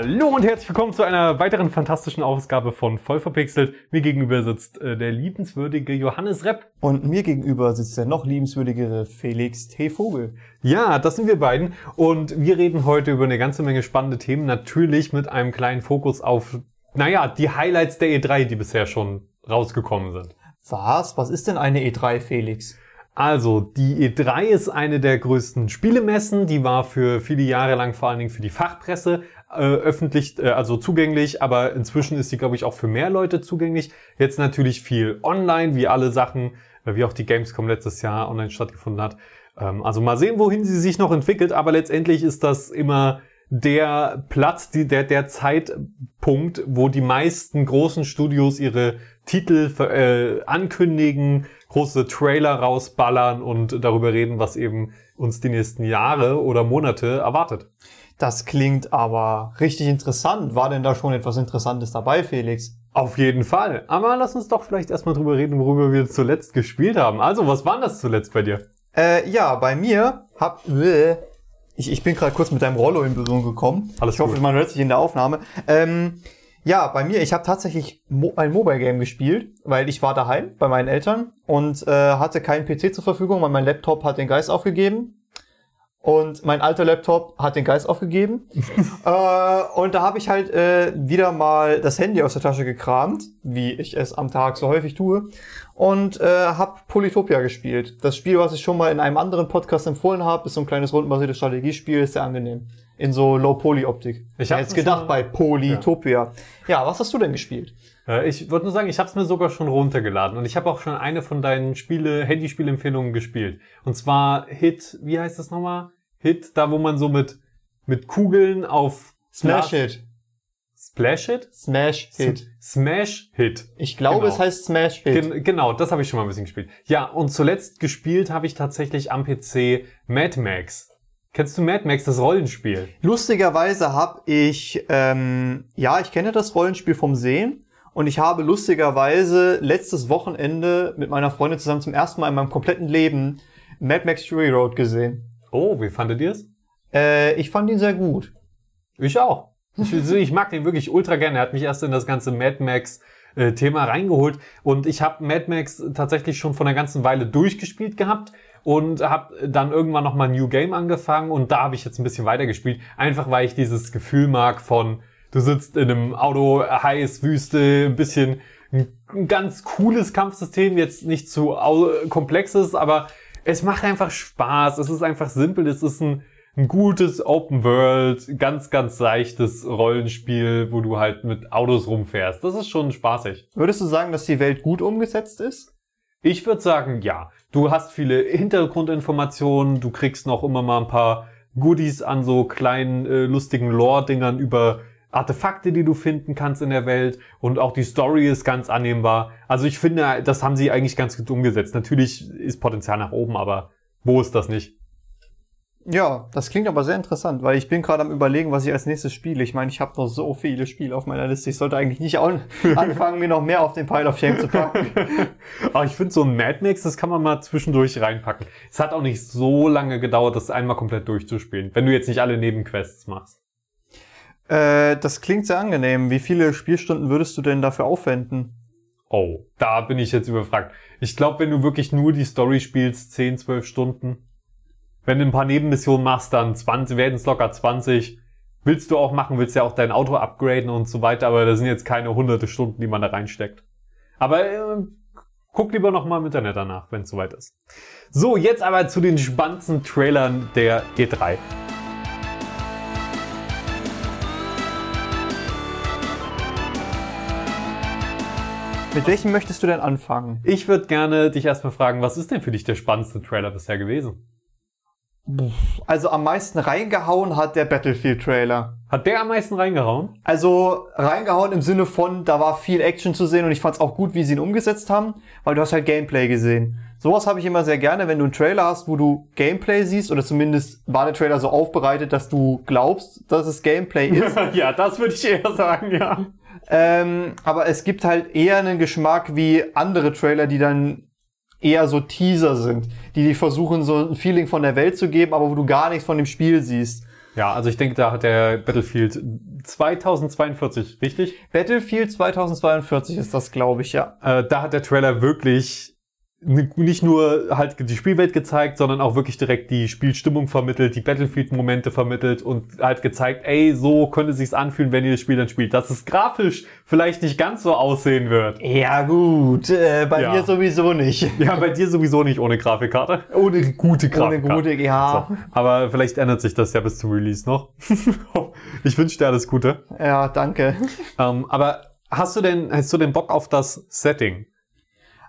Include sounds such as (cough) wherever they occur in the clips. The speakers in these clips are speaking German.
Hallo und herzlich willkommen zu einer weiteren fantastischen Ausgabe von Voll verpixelt. Mir gegenüber sitzt äh, der liebenswürdige Johannes Repp. Und mir gegenüber sitzt der noch liebenswürdigere Felix T. Vogel. Ja, das sind wir beiden und wir reden heute über eine ganze Menge spannende Themen, natürlich mit einem kleinen Fokus auf, naja, die Highlights der E3, die bisher schon rausgekommen sind. Was? Was ist denn eine E3, Felix? Also, die E3 ist eine der größten Spielemessen. Die war für viele Jahre lang vor allen Dingen für die Fachpresse äh, öffentlich, äh, also zugänglich, aber inzwischen ist sie, glaube ich, auch für mehr Leute zugänglich. Jetzt natürlich viel online, wie alle Sachen, äh, wie auch die Gamescom letztes Jahr online stattgefunden hat. Ähm, also mal sehen, wohin sie sich noch entwickelt, aber letztendlich ist das immer der Platz, der, der Zeitpunkt, wo die meisten großen Studios ihre Titel äh, ankündigen, große Trailer rausballern und darüber reden, was eben uns die nächsten Jahre oder Monate erwartet. Das klingt aber richtig interessant. War denn da schon etwas Interessantes dabei, Felix? Auf jeden Fall. Aber lass uns doch vielleicht erstmal drüber reden, worüber wir zuletzt gespielt haben. Also, was war das zuletzt bei dir? Äh, ja, bei mir hab... Ich, ich bin gerade kurz mit deinem Rollo in Berührung gekommen. Alles ich hoffe, gut. man hört sich in der Aufnahme. Ähm, ja, bei mir, ich habe tatsächlich Mo ein Mobile Game gespielt, weil ich war daheim bei meinen Eltern und äh, hatte keinen PC zur Verfügung, weil mein Laptop hat den Geist aufgegeben. Und mein alter Laptop hat den Geist aufgegeben. (laughs) äh, und da habe ich halt äh, wieder mal das Handy aus der Tasche gekramt, wie ich es am Tag so häufig tue. Und äh, habe Polytopia gespielt. Das Spiel, was ich schon mal in einem anderen Podcast empfohlen habe, ist so ein kleines rundenbasiertes Strategiespiel, ist sehr angenehm. In so Low-Poly-Optik. Ich hab's hätte gedacht bei Polytopia. Ja. was hast du denn gespielt? Äh, Ich würde nur sagen, ich habe es mir sogar schon runtergeladen und ich habe auch schon eine von deinen Spiele, Handyspielempfehlungen gespielt. Und zwar Hit, wie heißt das nochmal? Hit, da wo man so mit mit Kugeln auf Smash Hit. Splash Hit? Smash Hit. Smash Hit. Ich glaube, Genau. es heißt Smash Hit. Gen genau, das habe ich schon mal ein bisschen gespielt. Ja, und zuletzt gespielt habe ich tatsächlich am PC Mad Max. Kennst du Mad Max, das Rollenspiel? Lustigerweise habe ich, ähm, ja, ich kenne das Rollenspiel vom Sehen und ich habe lustigerweise letztes Wochenende mit meiner Freundin zusammen zum ersten Mal in meinem kompletten Leben Mad Max Fury Road gesehen. Oh, wie fandet ihr es? Äh, ich fand ihn sehr gut. Ich auch. Ich, ich mag den wirklich ultra gerne. Er hat mich erst in das ganze Mad Max äh, Thema reingeholt. Und ich habe Mad Max tatsächlich schon vor einer ganzen Weile durchgespielt gehabt und habe dann irgendwann noch mal New Game angefangen. Und da habe ich jetzt ein bisschen weitergespielt, einfach weil ich dieses Gefühl mag von du sitzt in einem Auto, heiß, Wüste, ein bisschen ein, ganz cooles Kampfsystem, jetzt nicht zu komplexes, aber es macht einfach Spaß. Es ist einfach simpel, es ist ein ein gutes Open World, ganz, ganz seichtes Rollenspiel, wo du halt mit Autos rumfährst. Das ist schon spaßig. Würdest du sagen, dass die Welt gut umgesetzt ist? Ich würde sagen, ja. Du hast viele Hintergrundinformationen, du kriegst noch immer mal ein paar Goodies an so kleinen, äh, lustigen Lore-Dingern über Artefakte, die du finden kannst in der Welt und auch die Story ist ganz annehmbar. Also ich finde, das haben sie eigentlich ganz gut umgesetzt. Natürlich ist Potenzial nach oben, aber wo ist das nicht? Ja, das klingt aber sehr interessant, weil ich bin gerade am überlegen, was ich als nächstes spiele. Ich meine, ich habe noch so viele Spiele auf meiner Liste. Ich sollte eigentlich nicht (laughs) anfangen, mir noch mehr auf den Pile of Shame zu packen. Aber (laughs) ich finde so ein Mad Max, das kann man mal zwischendurch reinpacken. Es hat auch nicht so lange gedauert, das einmal komplett durchzuspielen, wenn du jetzt nicht alle Nebenquests machst. Äh, das klingt sehr angenehm. Wie viele Spielstunden würdest du denn dafür aufwenden? Oh, da bin ich jetzt überfragt. Ich glaube, wenn du wirklich nur die Story spielst, 10, 12 Stunden. Wenn du ein paar Nebenmissionen machst, dann 20, werden es locker 20. Willst du auch machen, willst ja auch dein Auto upgraden und so weiter, aber das sind jetzt keine hunderte Stunden, die man da reinsteckt. Aber äh, guck lieber nochmal im Internet danach, wenn es soweit ist. So, jetzt aber zu den spannendsten Trailern der E E3. Mit welchem möchtest du denn anfangen? Ich würde gerne dich erstmal fragen, was ist denn für dich der spannendste Trailer bisher gewesen? Also am meisten reingehauen hat der Battlefield-Trailer. Hat der am meisten reingehauen? Also reingehauen im Sinne von, da war viel Action zu sehen und ich fand es auch gut, wie sie ihn umgesetzt haben, weil du hast halt Gameplay gesehen. Sowas habe ich immer sehr gerne, wenn du einen Trailer hast, wo du Gameplay siehst oder zumindest war der Trailer so aufbereitet, dass du glaubst, dass es Gameplay ist. (laughs) ja, das würde ich eher sagen, ja. ähm, aber es gibt halt eher einen Geschmack wie andere Trailer, die dann eher so Teaser sind, die dir versuchen, so ein Feeling von der Welt zu geben, aber wo du gar nichts von dem Spiel siehst. Ja, also ich denke, da hat der Battlefield 2042, richtig? Battlefield 2042 ist das, glaube ich, ja. Äh, da hat der Trailer wirklich nicht nur halt die Spielwelt gezeigt, sondern auch wirklich direkt die Spielstimmung vermittelt, die Battlefield-Momente vermittelt und halt gezeigt, ey, so könnte sich's anfühlen, wenn ihr das Spiel dann spielt. Dass es grafisch vielleicht nicht ganz so aussehen wird. Ja, gut. Äh, bei Ja. mir sowieso nicht. (laughs) Ja, bei dir sowieso nicht ohne Grafikkarte. Ohne gute Ohne Grafikkarte. gute, ja. So. Aber vielleicht ändert sich das ja bis zum Release noch. (laughs) ich wünsche dir alles Gute. Ja, danke. Ähm, aber hast du denn, hast du denn Bock auf das Setting?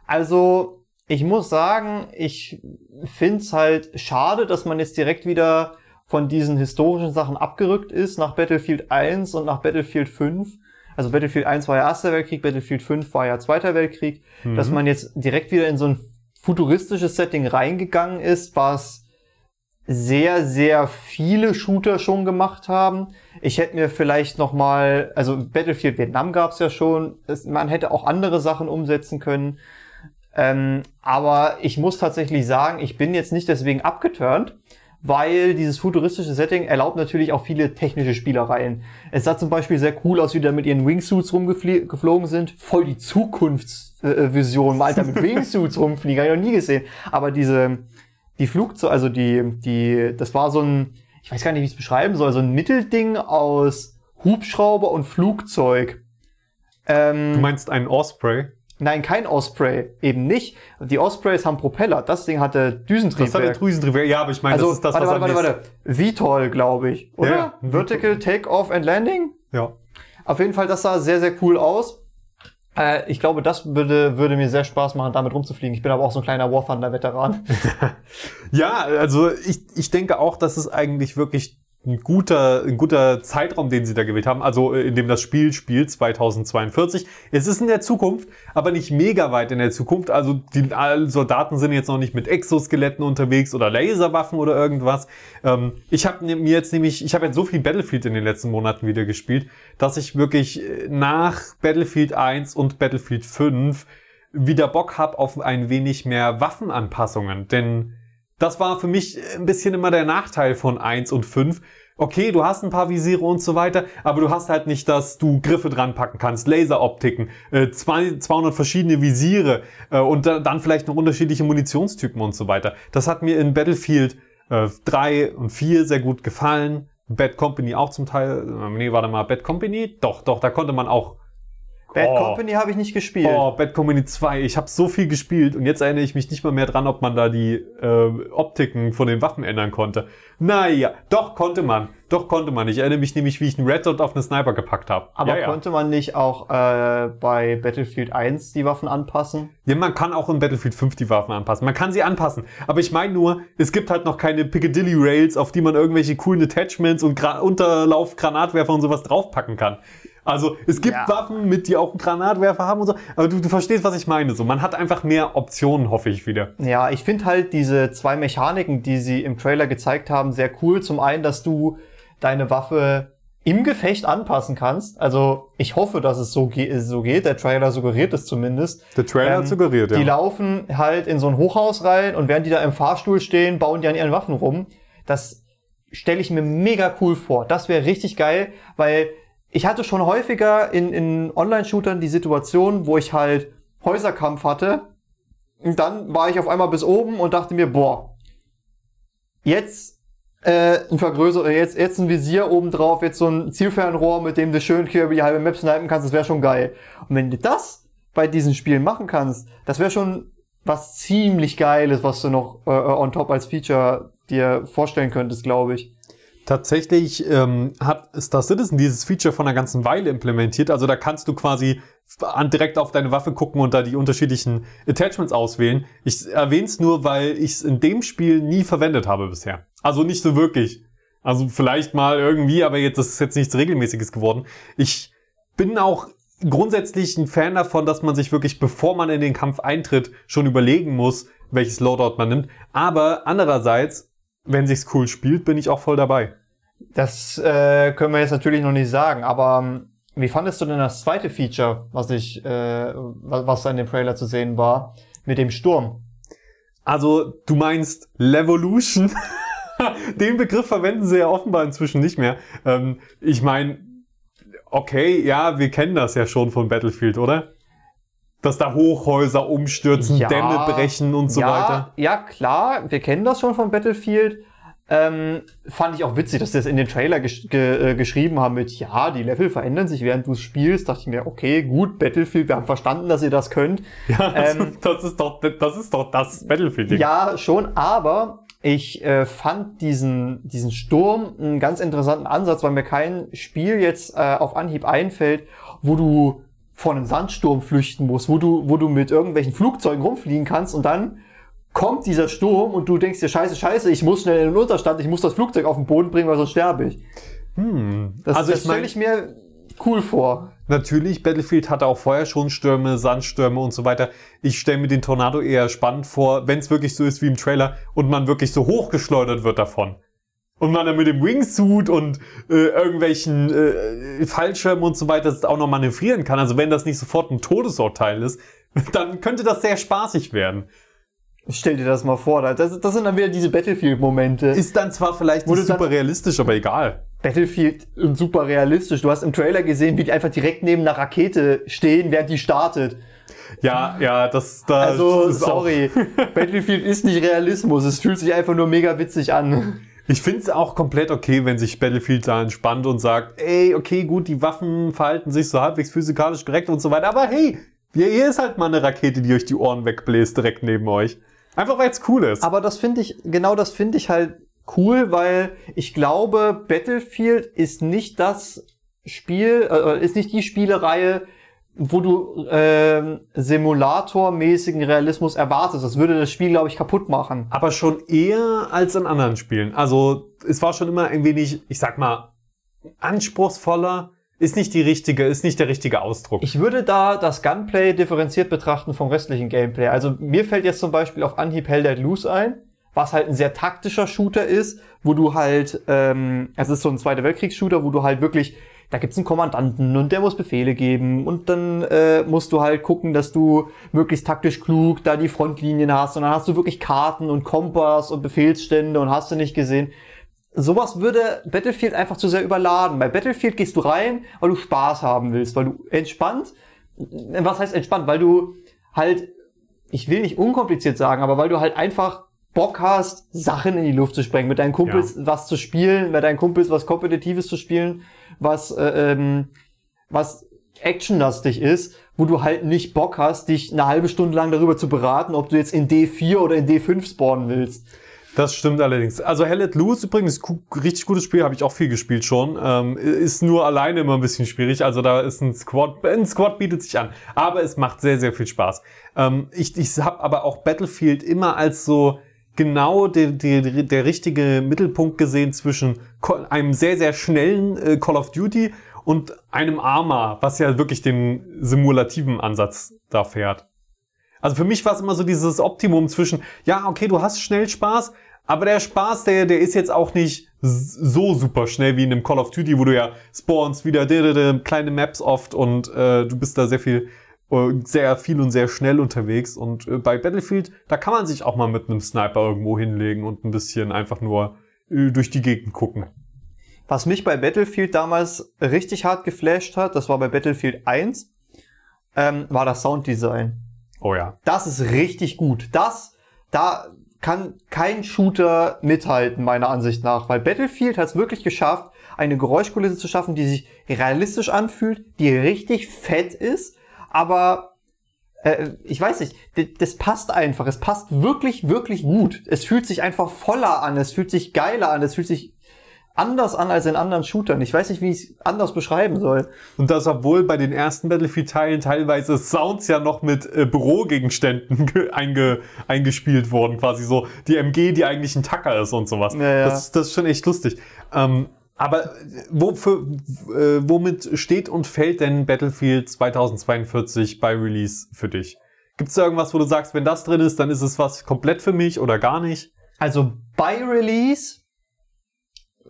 Also, ich muss sagen, ich find's halt schade, dass man jetzt direkt wieder von diesen historischen Sachen abgerückt ist nach Battlefield 1 und nach Battlefield 5. Also Battlefield 1 war ja Erster Weltkrieg, Battlefield 5 war ja Zweiter Weltkrieg. Dass man jetzt direkt wieder in so ein futuristisches Setting reingegangen ist, was sehr, sehr viele Shooter schon gemacht haben. Ich hätte mir vielleicht noch mal, also Battlefield Vietnam gab's ja schon, es, man hätte auch andere Sachen umsetzen können. Ähm, aber ich muss tatsächlich sagen, ich bin jetzt nicht deswegen abgeturnt, weil dieses futuristische Setting erlaubt natürlich auch viele technische Spielereien. Es sah zum Beispiel sehr cool aus, wie die da mit ihren Wingsuits rumgeflogen sind. Voll die Zukunftsvision, mal Alter, mit (laughs) Wingsuits rumfliegen, habe ich noch nie gesehen. Aber diese, die Flugzeuge, also die, die, das war so ein, ich weiß gar nicht, wie ich es beschreiben soll, so ein Mittelding aus Hubschrauber und Flugzeug. Ähm, Du meinst einen Osprey? Nein, kein Osprey. Eben nicht. Die Ospreys haben Propeller. Das Ding hatte Das hat der Düsentriebwerk. Ja, aber ich meine, Also, das ist das, warte, was warte, warte, warte. VTOL, glaube ich. Oder? Ja, ja. Vertical Take-Off and Landing? Ja. Auf jeden Fall, das sah sehr, sehr cool aus. Äh, ich glaube, das würde, würde mir sehr Spaß machen, damit rumzufliegen. Ich bin aber auch so ein kleiner War Thunder-Veteran. (laughs) Ja, also ich, ich denke auch, dass es eigentlich wirklich ein guter, ein guter Zeitraum, den sie da gewählt haben, also äh, in dem das Spiel spielt, 2042. Es ist in der Zukunft, aber nicht mega weit in der Zukunft. Also die Soldaten sind jetzt noch nicht mit Exoskeletten unterwegs oder Laserwaffen oder irgendwas. Ähm, ich habe mir jetzt nämlich, ich habe jetzt so viel Battlefield in den letzten Monaten wieder gespielt, dass ich wirklich äh, nach Battlefield 1 und Battlefield 5 wieder Bock hab auf ein wenig mehr Waffenanpassungen. Denn das war für mich ein bisschen immer der Nachteil von 1 und 5. Okay, du hast ein paar Visiere und so weiter, aber du hast halt nicht, dass du Griffe dran packen kannst, Laseroptiken, äh, zwei- 200 verschiedene Visiere äh, und da- dann vielleicht noch unterschiedliche Munitionstypen und so weiter. Das hat mir in Battlefield äh, 3 und 4 sehr gut gefallen. Bad Company auch zum Teil. Äh, nee, warte mal, Bad Company? Doch, doch, da konnte man auch Bad Oh. Company habe ich nicht gespielt. Oh, Bad Company 2. Ich habe so viel gespielt und jetzt erinnere ich mich nicht mal mehr dran, ob man da die äh, Optiken von den Waffen ändern konnte. Naja, doch konnte man. Doch konnte man. Ich erinnere mich nämlich, wie ich einen Red Dot auf einen Sniper gepackt habe. Aber ja, ja. konnte man nicht auch äh, bei Battlefield 1 die Waffen anpassen? ja, man kann auch in Battlefield 5 die Waffen anpassen. Man kann sie anpassen. Aber ich meine nur, es gibt halt noch keine Piccadilly Rails, auf die man irgendwelche coolen Attachments und Gra Unterlauf, Granatwerfer und sowas draufpacken kann. Also es gibt Ja. Waffen, mit die auch einen Granatwerfer haben und so. Aber du, du verstehst, was ich meine. So, man hat einfach mehr Optionen, hoffe ich wieder. Ja, ich finde halt diese zwei Mechaniken, die sie im Trailer gezeigt haben, sehr cool. Zum einen, dass du deine Waffe im Gefecht anpassen kannst. Also ich hoffe, dass es so, ge so geht. Der Trailer suggeriert es zumindest. Der Trailer Ähm, suggeriert, ja. Die laufen halt in so ein Hochhaus rein und während die da im Fahrstuhl stehen, bauen die an ihren Waffen rum. Das stelle ich mir mega cool vor. Das wäre richtig geil, weil ich hatte schon häufiger in, in Online-Shootern die Situation, wo ich halt Häuserkampf hatte. Und dann war ich auf einmal bis oben und dachte mir, boah, jetzt äh, ein Vergrößer, jetzt, jetzt ein Visier oben drauf, jetzt so ein Zielfernrohr, mit dem du schön hier über die halbe Map snipen kannst, das wäre schon geil. Und wenn du das bei diesen Spielen machen kannst, das wäre schon was ziemlich Geiles, was du noch äh, on top als Feature dir vorstellen könntest, glaube ich. Tatsächlich ähm, hat Star Citizen dieses Feature von einer ganzen Weile implementiert. Also da kannst du quasi an, direkt auf deine Waffe gucken und da die unterschiedlichen Attachments auswählen. Ich erwähne es nur, weil ich es in dem Spiel nie verwendet habe bisher. Also nicht so wirklich. Also vielleicht mal irgendwie, aber jetzt das ist jetzt nichts Regelmäßiges geworden. Ich bin auch grundsätzlich ein Fan davon, dass man sich wirklich, bevor man in den Kampf eintritt, schon überlegen muss, welches Loadout man nimmt. Aber andererseits, wenn sich's cool spielt, bin ich auch voll dabei. Das äh, können wir jetzt natürlich noch nicht sagen, aber ähm, wie fandest du denn das zweite Feature, was ich, äh, was da in dem Trailer zu sehen war, mit dem Sturm? Also, du meinst Levolution? (laughs) Den Begriff verwenden sie ja offenbar inzwischen nicht mehr. Ähm, ich meine, okay, ja, wir kennen das ja schon von Battlefield, oder? Dass da Hochhäuser umstürzen, Ja, Dämme brechen und so ja, weiter. Ja, klar, wir kennen das schon von Battlefield. Ähm, fand ich auch witzig, dass sie das in den Trailer gesch ge äh, geschrieben haben mit, ja, die Level verändern sich, während du spielst. Dachte ich mir, okay, gut, Battlefield, wir haben verstanden, dass ihr das könnt. Ja, Ähm, das ist doch, das ist doch das Battlefield-Ding. Ja, schon, aber ich äh, fand diesen, diesen Sturm einen ganz interessanten Ansatz, weil mir kein Spiel jetzt äh, auf Anhieb einfällt, wo du vor einem Sandsturm flüchten musst, wo du, wo du mit irgendwelchen Flugzeugen rumfliegen kannst und dann kommt dieser Sturm und du denkst dir, scheiße, scheiße, ich muss schnell in den Unterstand, ich muss das Flugzeug auf den Boden bringen, weil sonst sterbe ich. Hm. Das, also das stelle ich mir cool vor. Natürlich, Battlefield hatte auch vorher schon Stürme, Sandstürme und so weiter. Ich stelle mir den Tornado eher spannend vor, wenn es wirklich so ist wie im Trailer und man wirklich so hochgeschleudert wird davon. Und man dann mit dem Wingsuit und äh, irgendwelchen äh, Fallschirmen und so weiter auch noch manövrieren kann. Also wenn das nicht sofort ein Todesurteil ist, (laughs) dann könnte das sehr spaßig werden. Stell dir das mal vor. Das, das sind dann wieder diese Battlefield-Momente. Ist dann zwar vielleicht nicht super realistisch, aber egal. Battlefield und super realistisch. Du hast im Trailer gesehen, wie die einfach direkt neben einer Rakete stehen, während die startet. Ja, ja, das da Also, sorry. (laughs) Battlefield ist nicht Realismus. Es fühlt sich einfach nur mega witzig an. Ich finde es auch komplett okay, wenn sich Battlefield da entspannt und sagt, ey, okay, gut, die Waffen verhalten sich so halbwegs physikalisch korrekt und so weiter, aber hey, hier ist halt mal eine Rakete, die euch die Ohren wegbläst direkt neben euch. Einfach weil es cool ist. Aber das finde ich, genau das finde ich halt cool, weil ich glaube, Battlefield ist nicht das Spiel, äh, ist nicht die Spielereihe, wo du ähm, simulatormäßigen Realismus erwartest. Das würde das Spiel, glaube ich, kaputt machen. aber schon eher als in anderen Spielen. Also es war schon immer ein wenig, ich sag mal, anspruchsvoller. Ist nicht die richtige, ist nicht der richtige Ausdruck. Ich würde da das Gunplay differenziert betrachten vom restlichen Gameplay. Also mir fällt jetzt zum Beispiel auf Anhieb Hell Let Loose ein, was halt ein sehr taktischer Shooter ist, wo du halt, ähm, es ist so ein Zweiter Weltkriegs-Shooter, wo du halt wirklich, da gibt's einen Kommandanten und der muss Befehle geben und dann äh, musst du halt gucken, dass du möglichst taktisch klug da die Frontlinien hast und dann hast du wirklich Karten und Kompass und Befehlsstände und hast du nicht gesehen. Sowas würde Battlefield einfach zu sehr überladen. Bei Battlefield gehst du rein, weil du Spaß haben willst, weil du entspannt, was heißt entspannt, weil du halt, ich will nicht unkompliziert sagen, aber weil du halt einfach Bock hast, Sachen in die Luft zu sprengen, mit deinen Kumpels was zu spielen, mit deinen Kumpels was Kompetitives zu spielen, was, äh, ähm, was actionlastig ist, wo du halt nicht Bock hast, dich eine halbe Stunde lang darüber zu beraten, ob du jetzt in D4 oder in D5 spawnen willst. Das stimmt allerdings. Also Hell Let Loose übrigens, richtig gutes Spiel, habe ich auch viel gespielt schon. Ähm, ist nur alleine immer ein bisschen schwierig. Also da ist ein Squad, ein Squad bietet sich an. Aber es macht sehr, sehr viel Spaß. Ähm, ich ich habe aber auch Battlefield immer als so genau der, der, der richtige Mittelpunkt gesehen zwischen einem sehr, sehr schnellen äh, Call of Duty und einem Arma, was ja wirklich den simulativen Ansatz da fährt. Also für mich war es immer so dieses Optimum zwischen, ja, okay, du hast schnell Spaß, aber der Spaß, der, der ist jetzt auch nicht so super schnell wie in einem Call of Duty, wo du ja spawnst wieder kleine Maps oft und äh, du bist da sehr viel, äh, sehr viel und sehr schnell unterwegs. Und äh, bei Battlefield, da kann man sich auch mal mit einem Sniper irgendwo hinlegen und ein bisschen einfach nur äh, durch die Gegend gucken. Was mich bei Battlefield damals richtig hart geflasht hat, das war bei Battlefield 1, ähm, war das Sounddesign. Oh ja. Das ist richtig gut. Das, da kann kein Shooter mithalten, meiner Ansicht nach, weil Battlefield hat es wirklich geschafft, eine Geräuschkulisse zu schaffen, die sich realistisch anfühlt, die richtig fett ist, aber äh, ich weiß nicht, das passt einfach. Es passt wirklich, wirklich gut. Es fühlt sich einfach voller an, es fühlt sich geiler an, es fühlt sich anders an als in anderen Shootern. Ich weiß nicht, wie ich es anders beschreiben soll. Und das, obwohl bei den ersten Battlefield-Teilen teilweise Sounds ja noch mit äh, Bürogegenständen (laughs) ge- einge, eingespielt wurden, quasi so die MG, die eigentlich ein Tacker ist und sowas. Ja, ja. Das, das ist schon echt lustig. Ähm, aber äh, wofür, äh, womit steht und fällt denn Battlefield 2042 bei Release für dich? Gibt es da irgendwas, wo du sagst, wenn das drin ist, dann ist es was komplett für mich oder gar nicht? Also bei Release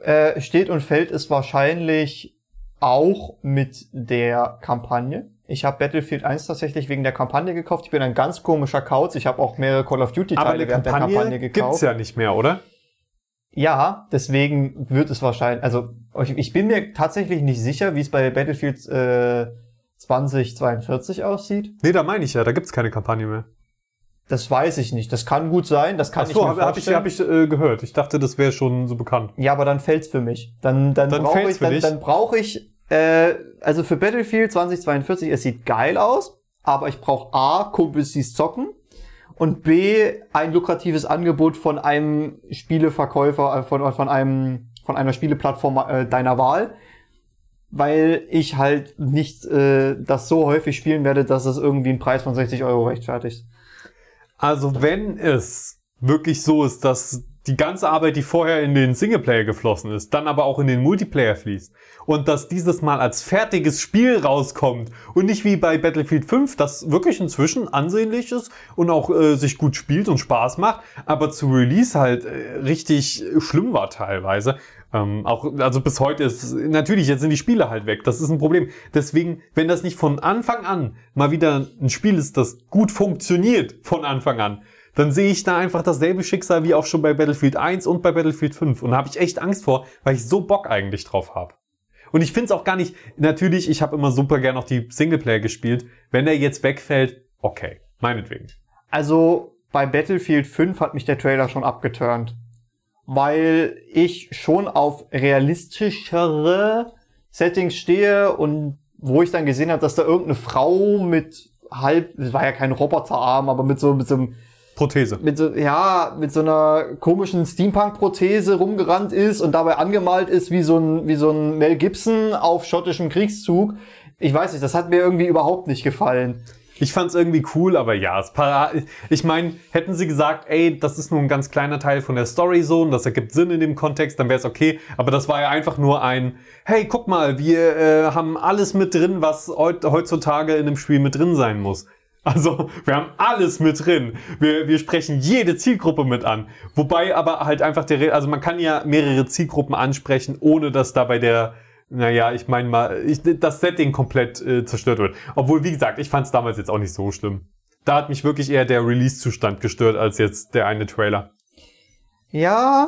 äh, steht und fällt es wahrscheinlich auch mit der Kampagne. Ich habe Battlefield 1 tatsächlich wegen der Kampagne gekauft. Ich bin ein ganz komischer Kauz. Ich habe auch mehrere Call of Duty Teile während der Kampagne Kampagne gekauft. gibt's ja nicht mehr, oder? Ja, deswegen wird es wahrscheinlich, also ich, ich bin mir tatsächlich nicht sicher, wie es bei Battlefield äh, 2042 aussieht. Nee, da meine ich ja, da gibt's keine Kampagne mehr. Das weiß ich nicht. Das kann gut sein, das kann Ach ich so, mir habe hab ich, vorstellen. hab ich äh, gehört. Ich dachte, das wäre schon so bekannt. Ja, aber dann fällt's für mich. Dann, dann, Dann brauche ich, dann, dich? dann brauche ich, äh, also für Battlefield 2042, es sieht geil aus, aber ich brauche A, Kumpels, die's zocken und B, ein lukratives Angebot von einem Spieleverkäufer, äh, von, von einem, von einer Spieleplattform äh, deiner Wahl, weil ich halt nicht äh, das so häufig spielen werde, dass es irgendwie einen Preis von 60 Euro rechtfertigt. Also wenn es wirklich so ist, dass die ganze Arbeit, die vorher in den Singleplayer geflossen ist, dann aber auch in den Multiplayer fließt und dass dieses Mal als fertiges Spiel rauskommt und nicht wie bei Battlefield 5, das wirklich inzwischen ansehnlich ist und auch äh, sich gut spielt und Spaß macht, aber zu Release halt äh, richtig schlimm war teilweise. Ähm, auch, also bis heute ist, natürlich, jetzt sind die Spiele halt weg. Das ist ein Problem. Deswegen, wenn das nicht von Anfang an mal wieder ein Spiel ist, das gut funktioniert von Anfang an, dann sehe ich da einfach dasselbe Schicksal wie auch schon bei Battlefield 1 und bei Battlefield 5. Und da habe ich echt Angst vor, weil ich so Bock eigentlich drauf habe. Und ich finde es auch gar nicht, natürlich, ich habe immer super gern auch die Singleplayer gespielt. Wenn der jetzt wegfällt, okay, meinetwegen. Also bei Battlefield 5 hat mich der Trailer schon abgeturnt. Weil ich schon auf realistischere Settings stehe und wo ich dann gesehen habe, dass da irgendeine Frau mit halb, es war ja kein Roboterarm, aber mit so, mit so einem Prothese. mit so, ja, mit so einer komischen Steampunk-Prothese rumgerannt ist und dabei angemalt ist wie so ein, wie so ein Mel Gibson auf schottischem Kriegszug. Ich weiß nicht, das hat mir irgendwie überhaupt nicht gefallen. Ich fand's irgendwie cool, aber ja, es para ich meine, hätten sie gesagt, ey, das ist nur ein ganz kleiner Teil von der Story so und das ergibt Sinn in dem Kontext, dann wäre es okay. Aber das war ja einfach nur ein, hey, guck mal, wir äh, haben alles mit drin, was heut, heutzutage in einem Spiel mit drin sein muss. Also, wir haben alles mit drin. Wir, wir sprechen jede Zielgruppe mit an. Wobei aber halt einfach der, also man kann ja mehrere Zielgruppen ansprechen, ohne dass dabei der, naja, ich meine mal, ich, das Setting komplett äh, zerstört wird. Obwohl, wie gesagt, ich fand es damals jetzt auch nicht so schlimm. Da hat mich wirklich eher der Release-Zustand gestört, als jetzt der eine Trailer. Ja,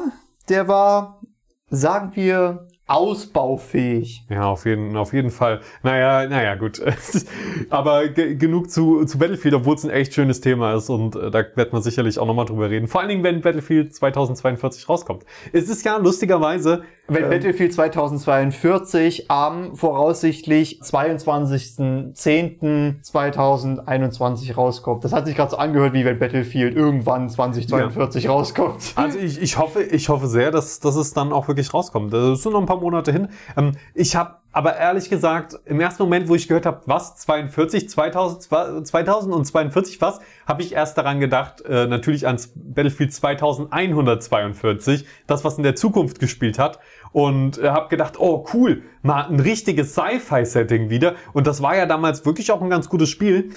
der war, sagen wir, ausbaufähig. Ja, auf jeden, auf jeden Fall. Naja, naja, gut. (laughs) Aber ge genug zu, zu Battlefield, obwohl es ein echt schönes Thema ist und äh, da wird man sicherlich auch nochmal drüber reden. Vor allen Dingen, wenn Battlefield 2042 rauskommt. Es ist ja lustigerweise, Wenn Battlefield 2042 am voraussichtlich 22.10.2021 rauskommt. Das hat sich gerade so angehört, wie wenn Battlefield irgendwann 2042 rauskommt. (laughs) Also ich, ich hoffe, ich hoffe sehr, dass, dass es dann auch wirklich rauskommt. Das sind noch ein paar Monate hin. Ähm, ich habe aber ehrlich gesagt, im ersten Moment, wo ich gehört habe, was, 42, 2000, 2042, was, habe ich erst daran gedacht, äh, natürlich ans Battlefield 2142, das, was in der Zukunft gespielt hat. Und äh, habe gedacht, oh cool, mal ein richtiges Sci-Fi-Setting wieder. Und das war ja damals wirklich auch ein ganz gutes Spiel.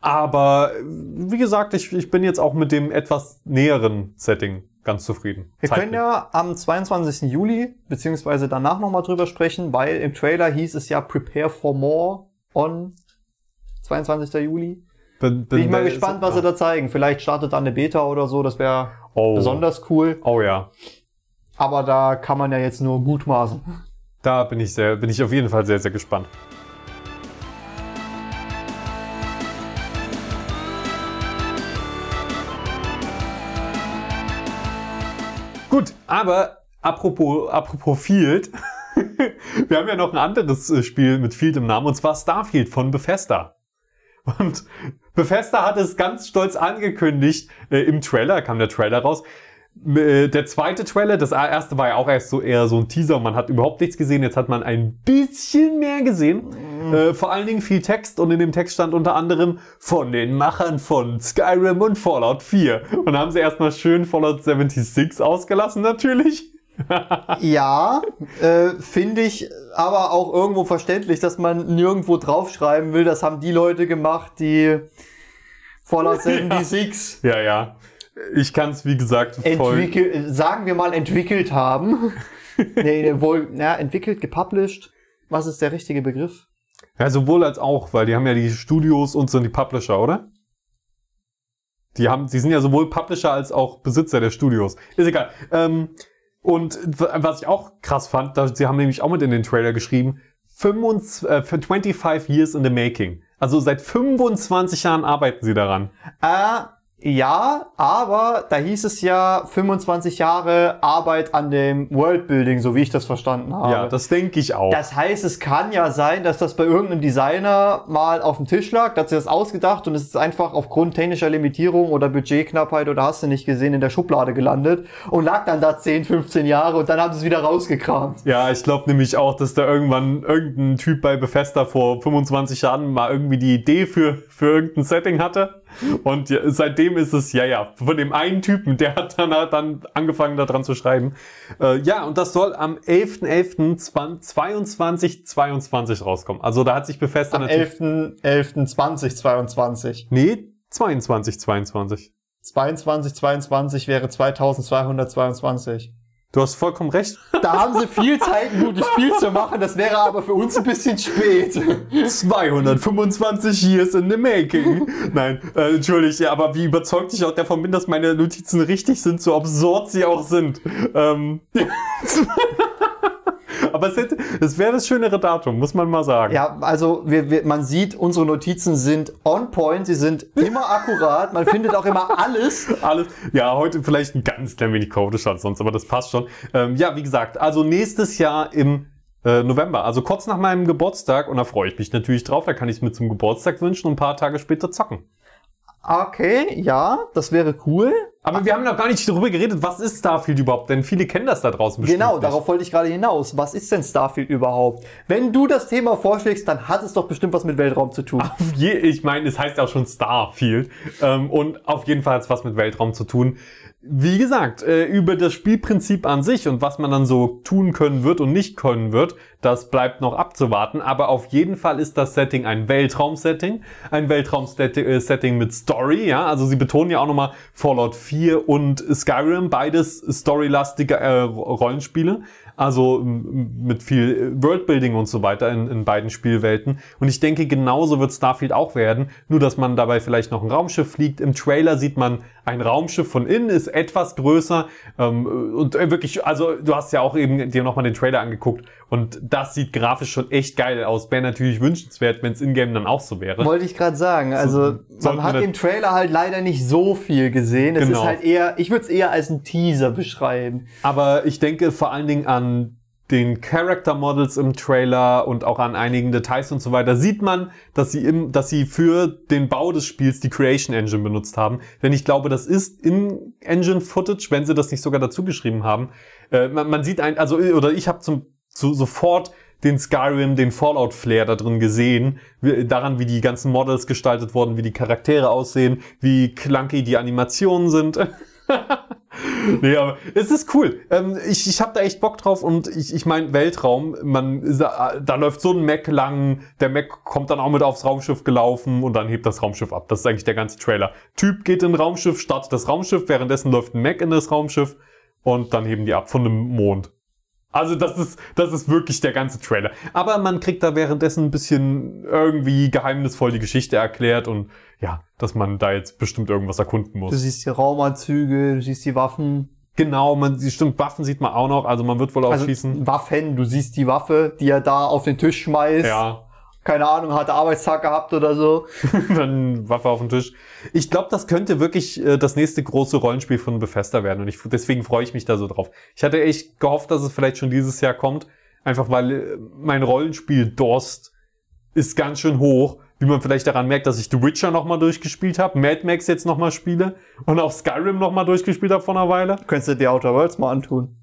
Aber äh, wie gesagt, ich, ich bin jetzt auch mit dem etwas näheren Setting ganz zufrieden. Wir können Zeitlich. ja am 22. Juli, beziehungsweise danach nochmal drüber sprechen, weil im Trailer hieß es ja Prepare for More on 22. Juli. bin, Bin ich mal gespannt, was sie da zeigen. Vielleicht startet da eine Beta oder so, das wäre oh. besonders cool. Oh ja, Aber da kann man ja jetzt nur mutmaßen. da bin ich sehr, bin ich auf jeden Fall sehr, sehr gespannt. Gut, aber apropos, apropos Field, (laughs) wir haben ja noch ein anderes äh, Spiel mit Field im Namen und zwar Starfield von Bethesda. Und (laughs) Bethesda hat es ganz stolz angekündigt, äh, im Trailer kam der Trailer raus, Der zweite Trailer, das erste war ja auch erst so eher so ein Teaser, man hat überhaupt nichts gesehen, jetzt hat man ein bisschen mehr gesehen. Äh, vor allen Dingen viel Text und in dem Text stand unter anderem von den Machern von Skyrim und Fallout 4. Und da haben sie erstmal schön Fallout 76 ausgelassen natürlich. (laughs) Ja, äh, finde ich aber auch irgendwo verständlich, dass man nirgendwo draufschreiben will. Das haben die Leute gemacht, die Fallout (laughs) 76 Ja, ja. Ich kann es, wie gesagt, voll. entwickelt, sagen wir mal entwickelt haben. (laughs) nee, wohl, ja, entwickelt, gepublished. Was ist der richtige Begriff? Ja, sowohl als auch, weil die haben ja die Studios und sind die Publisher, oder? Die haben, sie sind ja sowohl Publisher als auch Besitzer der Studios. Ist egal. Ähm, und was ich auch krass fand, da, sie haben nämlich auch mit in den Trailer geschrieben, 25, äh, für 25 years in the making. Also seit 25 Jahren arbeiten sie daran. Äh, ja, aber da hieß es ja 25 Jahre Arbeit an dem Worldbuilding, so wie ich das verstanden habe. Ja, das denke ich auch. Das heißt, es kann ja sein, dass das bei irgendeinem Designer mal auf dem Tisch lag, da hat sich das ausgedacht und es ist einfach aufgrund technischer Limitierung oder Budgetknappheit oder hast du nicht gesehen in der Schublade gelandet und lag dann da 10, 15 Jahre und dann haben sie es wieder rausgekramt. Ja, ich glaube nämlich auch, dass da irgendwann irgendein Typ bei Bethesda vor 25 Jahren mal irgendwie die Idee für, für irgendein Setting hatte. Und ja, seitdem ist es, ja, ja, von dem einen Typen, der hat dann, hat dann angefangen daran zu schreiben. Äh, ja, und das soll am 11.11.22 rauskommen. Also da hat sich Bethesda Am natürlich... 11.11.2022. Nee, 22, 22. 22, 22 wäre 2222. Du hast vollkommen recht. Da haben sie viel Zeit, ein gutes Spiel zu machen. Das wäre aber für uns ein bisschen spät. 225 years in the making. Nein, äh, entschuldige, ja, aber wie überzeugt ich auch davon bin, dass meine Notizen richtig sind, so absurd sie auch sind. Ähm, (laughs) (laughs) (laughs) aber es, hätte- es wäre das schönere Datum, muss man mal sagen. Ja, also wir, wir, man sieht, unsere Notizen sind on point, sie sind immer akkurat, man findet auch immer alles. (laughs) Alles, ja, heute vielleicht ein ganz klein wenig chaotischer als sonst, aber das passt schon. Ähm, ja, wie gesagt, also nächstes Jahr im äh, November, also kurz nach meinem Geburtstag, und da freue ich mich natürlich drauf, da kann ich es mir zum Geburtstag wünschen und ein paar Tage später zocken. Okay, ja, das wäre cool. Aber wir haben noch gar nicht darüber geredet, was ist Starfield überhaupt, denn viele kennen das da draußen bestimmt Genau, nicht. darauf wollte ich gerade hinaus. Was ist denn Starfield überhaupt? Wenn du das Thema vorschlägst, dann hat es doch bestimmt was mit Weltraum zu tun. Je, ich meine, es heißt auch schon Starfield. Ähm, und auf jeden Fall hat es was mit Weltraum zu tun. Wie gesagt, äh, über das Spielprinzip an sich und was man dann so tun können wird und nicht können wird, das bleibt noch abzuwarten. Aber auf jeden Fall ist das Setting ein Weltraum-Setting. Ein Weltraum-Setting mit Story, ja. Also sie betonen ja auch nochmal Fallout 4 und Skyrim, beides storylastige äh, Rollenspiele. Also mit viel Worldbuilding und so weiter in, in beiden Spielwelten. Und ich denke, genauso wird Starfield auch werden. Nur, dass man dabei vielleicht noch ein Raumschiff fliegt. Im Trailer sieht man ein Raumschiff von innen, ist etwas größer. Ähm, und äh, wirklich, also du hast ja auch eben dir nochmal den Trailer angeguckt. Und das sieht grafisch schon echt geil aus. Wäre natürlich wünschenswert, wenn es in-game dann auch so wäre. Wollte ich gerade sagen. Also sollten man hat im Trailer halt leider nicht so viel gesehen. Es Genau. ist halt eher, ich würde es eher als ein Teaser beschreiben. Aber ich denke vor allen Dingen an den Character Models im Trailer und auch an einigen Details und so weiter sieht man, dass sie im, dass sie für den Bau des Spiels die Creation Engine benutzt haben. Denn ich glaube, das ist in Engine Footage, wenn sie das nicht sogar dazu geschrieben haben. Äh, man, man sieht ein, also oder ich habe zum zu, sofort den Skyrim, den Fallout Flair da drin gesehen, wie, daran, wie die ganzen Models gestaltet wurden, wie die Charaktere aussehen, wie clunky die Animationen sind. (laughs) nee, aber es ist cool. Ähm, ich ich habe da echt Bock drauf und ich, ich meine Weltraum, man da, da läuft so ein Mac lang, der Mac kommt dann auch mit aufs Raumschiff gelaufen und dann hebt das Raumschiff ab. Das ist eigentlich der ganze Trailer. Typ geht in ein Raumschiff, startet das Raumschiff, währenddessen läuft ein Mac in das Raumschiff und dann heben die ab von dem Mond. Also das ist, das ist wirklich der ganze Trailer. Aber man kriegt da währenddessen ein bisschen irgendwie geheimnisvoll die Geschichte erklärt und ja, dass man da jetzt bestimmt irgendwas erkunden muss. Du siehst die Raumanzüge, du siehst die Waffen. Genau, man stimmt, Waffen sieht man auch noch, also man wird wohl auch Also schießen. Waffen, du siehst die Waffe, die er da auf den Tisch schmeißt. Ja, Keine Ahnung, hat er Arbeitstag gehabt oder so. (laughs) dann Waffe auf den Tisch. Ich glaube, das könnte wirklich äh, das nächste große Rollenspiel von Bethesda werden und ich, deswegen freue ich mich da so drauf. Ich hatte echt gehofft, dass es vielleicht schon dieses Jahr kommt, einfach weil äh, mein Rollenspiel Durst ist ganz schön hoch. wie man vielleicht daran merkt, dass ich The Witcher nochmal durchgespielt habe, Mad Max jetzt nochmal spiele und auch Skyrim nochmal durchgespielt habe vor einer Weile. Könntest du die Outer Worlds mal antun.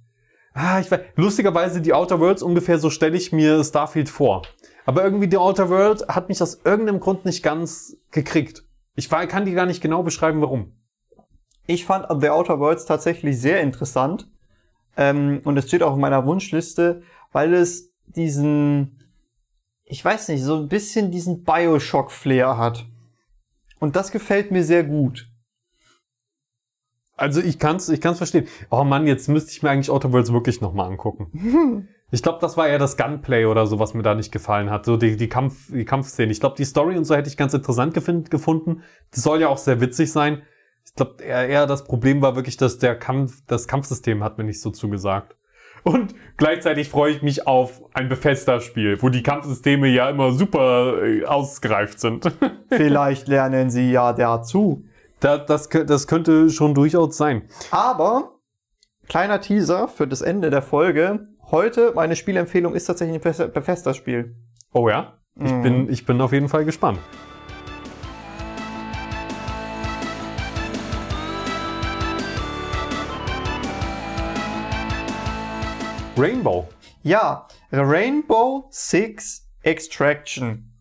Ah, ich weiß, lustigerweise die Outer Worlds ungefähr so stelle ich mir Starfield vor. Aber irgendwie die Outer World hat mich aus irgendeinem Grund nicht ganz gekriegt. Ich war, kann dir gar nicht genau beschreiben, warum. Ich fand The Outer Worlds tatsächlich sehr interessant. Ähm, und es steht auch in meiner Wunschliste, weil es diesen, ich weiß nicht, so ein bisschen diesen Bioshock-Flair hat. Und das gefällt mir sehr gut. Also ich kann's, ich kann's verstehen. Oh Mann, jetzt müsste ich mir eigentlich Outer Worlds wirklich nochmal angucken. (laughs) Ich glaube, das war eher das Gunplay oder so, was mir da nicht gefallen hat. So die, die, Kampf, die Kampfszene. Ich glaube, die Story und so hätte ich ganz interessant gefunden. Das soll ja auch sehr witzig sein. Ich glaube, eher, eher das Problem war wirklich, dass der Kampf, das Kampfsystem hat mir nicht so zugesagt. Und gleichzeitig freue ich mich auf ein Bethesda-Spiel, wo die Kampfsysteme ja immer super äh, ausgereift sind. (laughs) Vielleicht lernen sie ja dazu. Da, das, das könnte schon durchaus sein. Aber, kleiner Teaser für das Ende der Folge. Heute, meine Spielempfehlung ist tatsächlich ein Beth- Bethesda-Spiel. Oh ja? Ich, Mhm. bin, ich bin auf jeden Fall gespannt. Rainbow. Ja, Rainbow Six Extraction.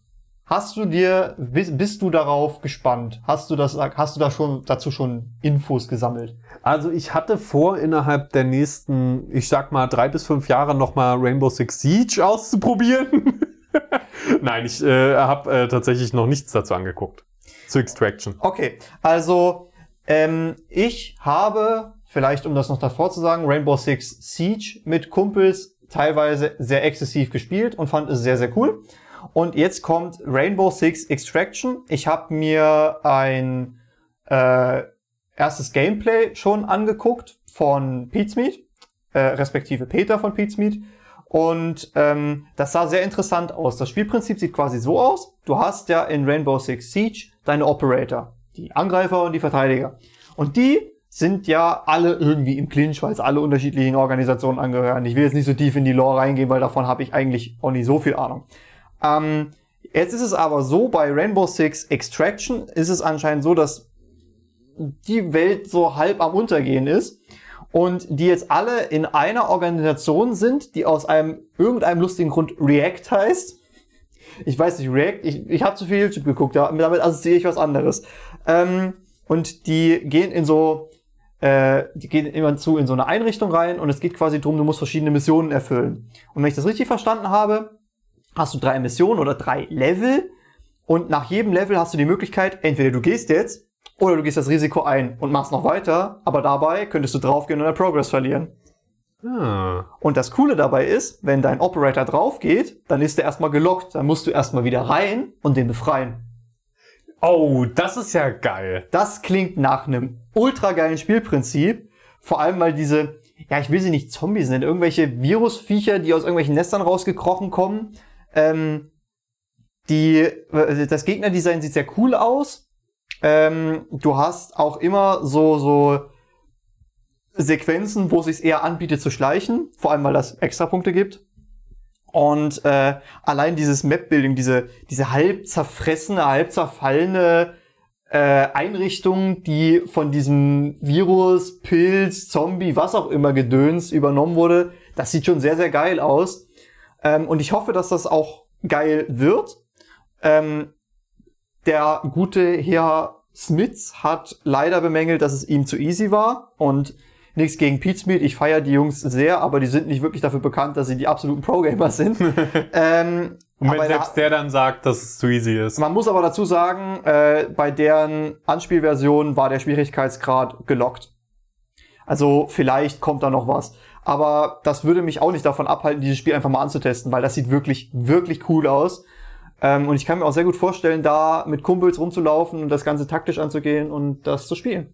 Hast du dir, bist, bist du darauf gespannt? Hast du das, hast du da schon, dazu schon Infos gesammelt? Also ich hatte vor, innerhalb der nächsten, ich sag mal, drei bis fünf Jahre nochmal Rainbow Six Siege auszuprobieren. (laughs) Nein, ich äh, habe äh, tatsächlich noch nichts dazu angeguckt. Zu Extraction. Okay, also ähm, ich habe, vielleicht um das noch davor zu sagen, Rainbow Six Siege mit Kumpels teilweise sehr exzessiv gespielt und fand es sehr, sehr cool. Und jetzt kommt Rainbow Six Extraction. Ich habe mir ein äh, erstes Gameplay schon angeguckt von Pizmeet, äh, respektive Peter von Pizmeet. Und ähm, das sah sehr interessant aus. Das Spielprinzip sieht quasi so aus. Du hast ja in Rainbow Six Siege deine Operator, die Angreifer und die Verteidiger. Und die sind ja alle irgendwie im Clinch, weil es alle unterschiedlichen Organisationen angehören. Ich will jetzt nicht so tief in die Lore reingehen, weil davon habe ich eigentlich auch nicht so viel Ahnung. Ähm, jetzt ist es aber so, bei Rainbow Six Extraction ist es anscheinend so, dass die Welt so halb am Untergehen ist und die jetzt alle in einer Organisation sind, die aus einem irgendeinem lustigen Grund React heißt. Ich weiß nicht, React, ich, ich habe zu viel YouTube geguckt, damit assoziiere ich was anderes. Ähm, und die gehen in so, äh, die gehen immer zu in so eine Einrichtung rein und es geht quasi drum, du musst verschiedene Missionen erfüllen. Und wenn ich das richtig verstanden habe, hast du drei Missionen oder drei Level und nach jedem Level hast du die Möglichkeit, entweder du gehst jetzt oder du gehst das Risiko ein und machst noch weiter, aber dabei könntest du draufgehen und dein Progress verlieren. Ah. Und das Coole dabei ist, wenn dein Operator drauf geht, dann ist der erstmal gelockt. Dann musst du erstmal wieder rein und den befreien. Oh, das ist ja geil. Das klingt nach einem ultra geilen Spielprinzip. Vor allem, weil diese, ja, ich will sie nicht Zombies nennen, irgendwelche Virusviecher, die aus irgendwelchen Nestern rausgekrochen kommen. Ähm, die, äh, das Gegnerdesign sieht sehr cool aus. Ähm, du hast auch immer so, so Sequenzen, wo es sich eher anbietet zu schleichen, vor allem weil das Extrapunkte gibt. Und äh, allein dieses Map-Building, diese, diese halb zerfressene, halb zerfallene äh, Einrichtung, die von diesem Virus, Pilz, Zombie, was auch immer Gedöns übernommen wurde, das sieht schon sehr, sehr geil aus. Ähm, und ich hoffe, dass das auch geil wird. Ähm, der gute Herr Smits hat leider bemängelt, dass es ihm zu easy war und nichts gegen Pete ich feiere die Jungs sehr, aber die sind nicht wirklich dafür bekannt, dass sie die absoluten Pro-Gamer sind. (laughs) ähm, Und wenn selbst der dann sagt, dass es zu easy ist. man muss aber dazu sagen, äh, bei deren Anspielversion war der Schwierigkeitsgrad gelockt. Also vielleicht kommt da noch was. Aber das würde mich auch nicht davon abhalten, dieses Spiel einfach mal anzutesten, weil das sieht wirklich, wirklich cool aus. Ähm, und ich kann mir auch sehr gut vorstellen, da mit Kumpels rumzulaufen und das Ganze taktisch anzugehen und das zu spielen.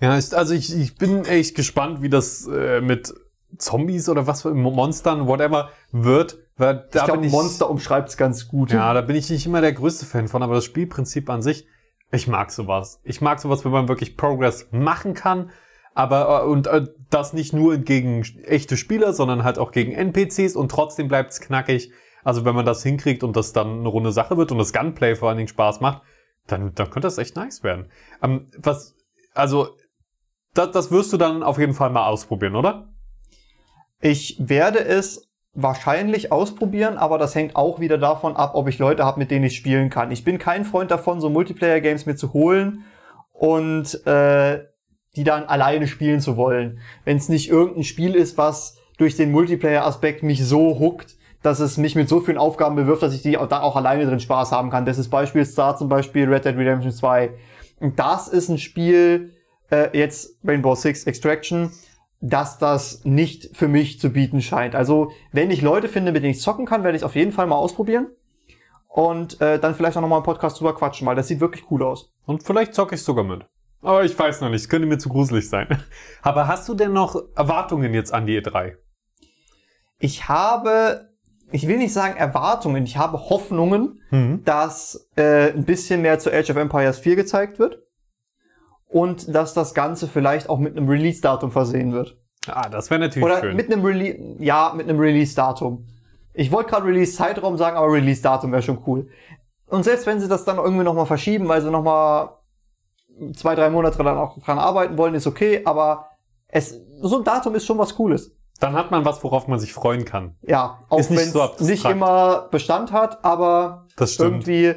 Ja, ist, also ich, ich bin echt gespannt, wie das äh, mit Zombies oder was für Monstern, whatever, wird. Weil da ich glaube, ich, Monster umschreibt's ganz gut. Ja, da bin ich nicht immer der größte Fan von, aber das Spielprinzip an sich, ich mag sowas. Ich mag sowas, wenn man wirklich Progress machen kann, aber äh, und äh, das nicht nur gegen echte Spieler, sondern halt auch gegen NPCs und trotzdem bleibt's knackig. Also wenn man das hinkriegt und das dann eine runde Sache wird und das Gunplay vor allen Dingen Spaß macht, dann, dann könnte das echt nice werden. Ähm, was, also, das, das wirst du dann auf jeden Fall mal ausprobieren, oder? Ich werde es wahrscheinlich ausprobieren, aber das hängt auch wieder davon ab, ob ich Leute habe, mit denen ich spielen kann. Ich bin kein Freund davon, so Multiplayer-Games mir zu holen und äh, die dann alleine spielen zu wollen. Wenn es nicht irgendein Spiel ist, was durch den Multiplayer-Aspekt mich so hookt, dass es mich mit so vielen Aufgaben bewirft, dass ich die da auch alleine drin Spaß haben kann. Das ist beispielsweise zum Beispiel Red Dead Redemption 2. Und das ist ein Spiel, äh, jetzt Rainbow Six Extraction, dass das nicht für mich zu bieten scheint. Also, wenn ich Leute finde, mit denen ich zocken kann, werde ich auf jeden Fall mal ausprobieren. Und äh, dann vielleicht auch nochmal im Podcast drüber quatschen, weil das sieht wirklich cool aus. Und vielleicht zocke ich sogar mit. Aber ich weiß noch nicht, es könnte mir zu gruselig sein. (laughs) Aber hast du denn noch Erwartungen jetzt an die E3? Ich habe, ich will nicht sagen Erwartungen, ich habe Hoffnungen, Mhm. dass äh, ein bisschen mehr zu Age of Empires 4 gezeigt wird. Und dass das Ganze vielleicht auch mit einem Release-Datum versehen wird. Ah, das wäre natürlich Oder schön. mit einem Release, ja, mit einem Release-Datum. Ich wollte gerade Release-Zeitraum sagen, aber Release-Datum wäre schon cool. Und selbst wenn sie das dann irgendwie nochmal verschieben, weil sie nochmal zwei, drei Monate dann auch dran arbeiten wollen, ist okay, aber es, so ein Datum ist schon was Cooles. Dann hat man was, worauf man sich freuen kann. Ja, auch wenn so es abstrakt. nicht immer Bestand hat, aber Das stimmt. irgendwie,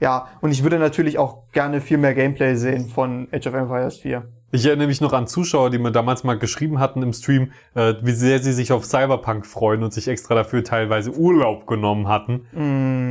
ja. Und ich würde natürlich auch gerne viel mehr Gameplay sehen von Age of Empires 4. Ich erinnere mich noch an Zuschauer, die mir damals mal geschrieben hatten im Stream, äh, wie sehr sie sich auf Cyberpunk freuen und sich extra dafür teilweise Urlaub genommen hatten.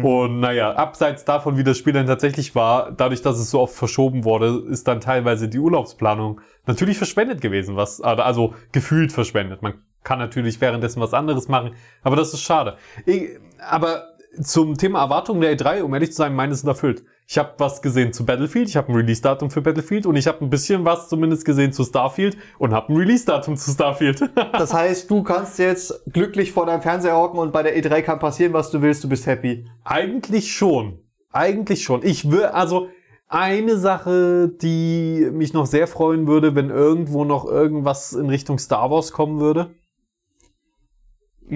Und naja, abseits davon, wie das Spiel dann tatsächlich war, dadurch, dass es so oft verschoben wurde, ist dann teilweise die Urlaubsplanung natürlich verschwendet gewesen, was also gefühlt verschwendet. Man kann natürlich währenddessen was anderes machen, aber das ist schade. Ich, aber zum Thema Erwartungen der E3, um ehrlich zu sein, meines sind erfüllt. Ich habe was gesehen zu Battlefield, ich habe ein Release-Datum für Battlefield und ich habe ein bisschen was zumindest gesehen zu Starfield und habe ein Release-Datum zu Starfield. (laughs) Das heißt, du kannst jetzt glücklich vor deinem Fernseher hocken und bei der E3 kann passieren, was du willst, du bist happy. Eigentlich schon. Eigentlich schon. Ich würde, also eine Sache, die mich noch sehr freuen würde, wenn irgendwo noch irgendwas in Richtung Star Wars kommen würde.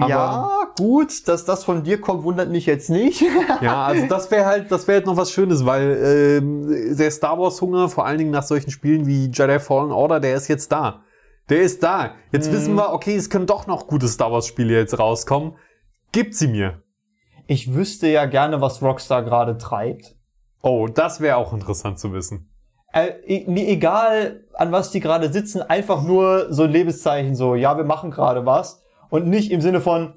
Aber- ja, gut, dass das von dir kommt, wundert mich jetzt nicht. (laughs) Ja, also das wäre halt, das wäre halt noch was Schönes, weil ähm, der Star Wars Hunger, vor allen Dingen nach solchen Spielen wie Jedi Fallen Order, der ist jetzt da. Der ist da. Jetzt wissen wir, okay, es können doch noch gute Star Wars Spiele jetzt rauskommen. Gib sie mir. Ich wüsste ja gerne, was Rockstar gerade treibt. Oh, das wäre auch interessant zu wissen. Äh, mir egal, an was die gerade sitzen, einfach nur so ein Lebenszeichen, so, ja, wir machen gerade was. Und nicht im Sinne von,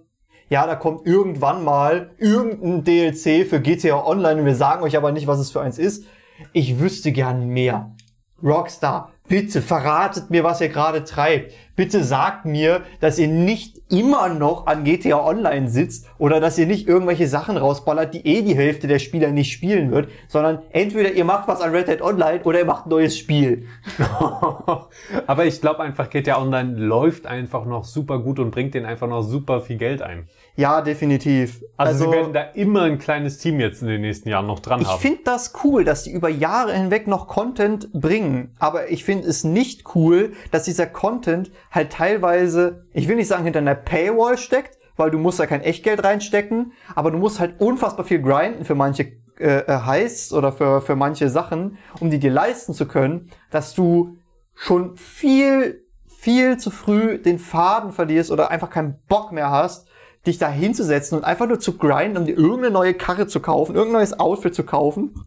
ja, da kommt irgendwann mal irgendein DLC für GTA Online und wir sagen euch aber nicht, was es für eins ist. Ich wüsste gern mehr. Rockstar, bitte verratet mir, was ihr gerade treibt. Bitte sagt mir, dass ihr nicht immer noch an GTA Online sitzt oder dass ihr nicht irgendwelche Sachen rausballert, die eh die Hälfte der Spieler nicht spielen wird, sondern entweder ihr macht was an Red Dead Online oder ihr macht ein neues Spiel. (laughs) Aber ich glaube einfach, GTA Online läuft einfach noch super gut und bringt denen einfach noch super viel Geld ein. Ja, definitiv. Also, sie werden da immer ein kleines Team jetzt in den nächsten Jahren noch dran Ich haben. finde das cool, dass die über Jahre hinweg noch Content bringen. Aber ich finde es nicht cool, dass dieser Content halt teilweise, ich will nicht sagen, hinter einer Paywall steckt, weil du musst da kein Echtgeld reinstecken, aber du musst halt unfassbar viel grinden für manche äh, äh, Heists oder für, für manche Sachen, um die dir leisten zu können, dass du schon viel, viel zu früh den Faden verlierst oder einfach keinen Bock mehr hast, dich da hinzusetzen und einfach nur zu grinden, um dir irgendeine neue Karre zu kaufen, irgendein neues Outfit zu kaufen,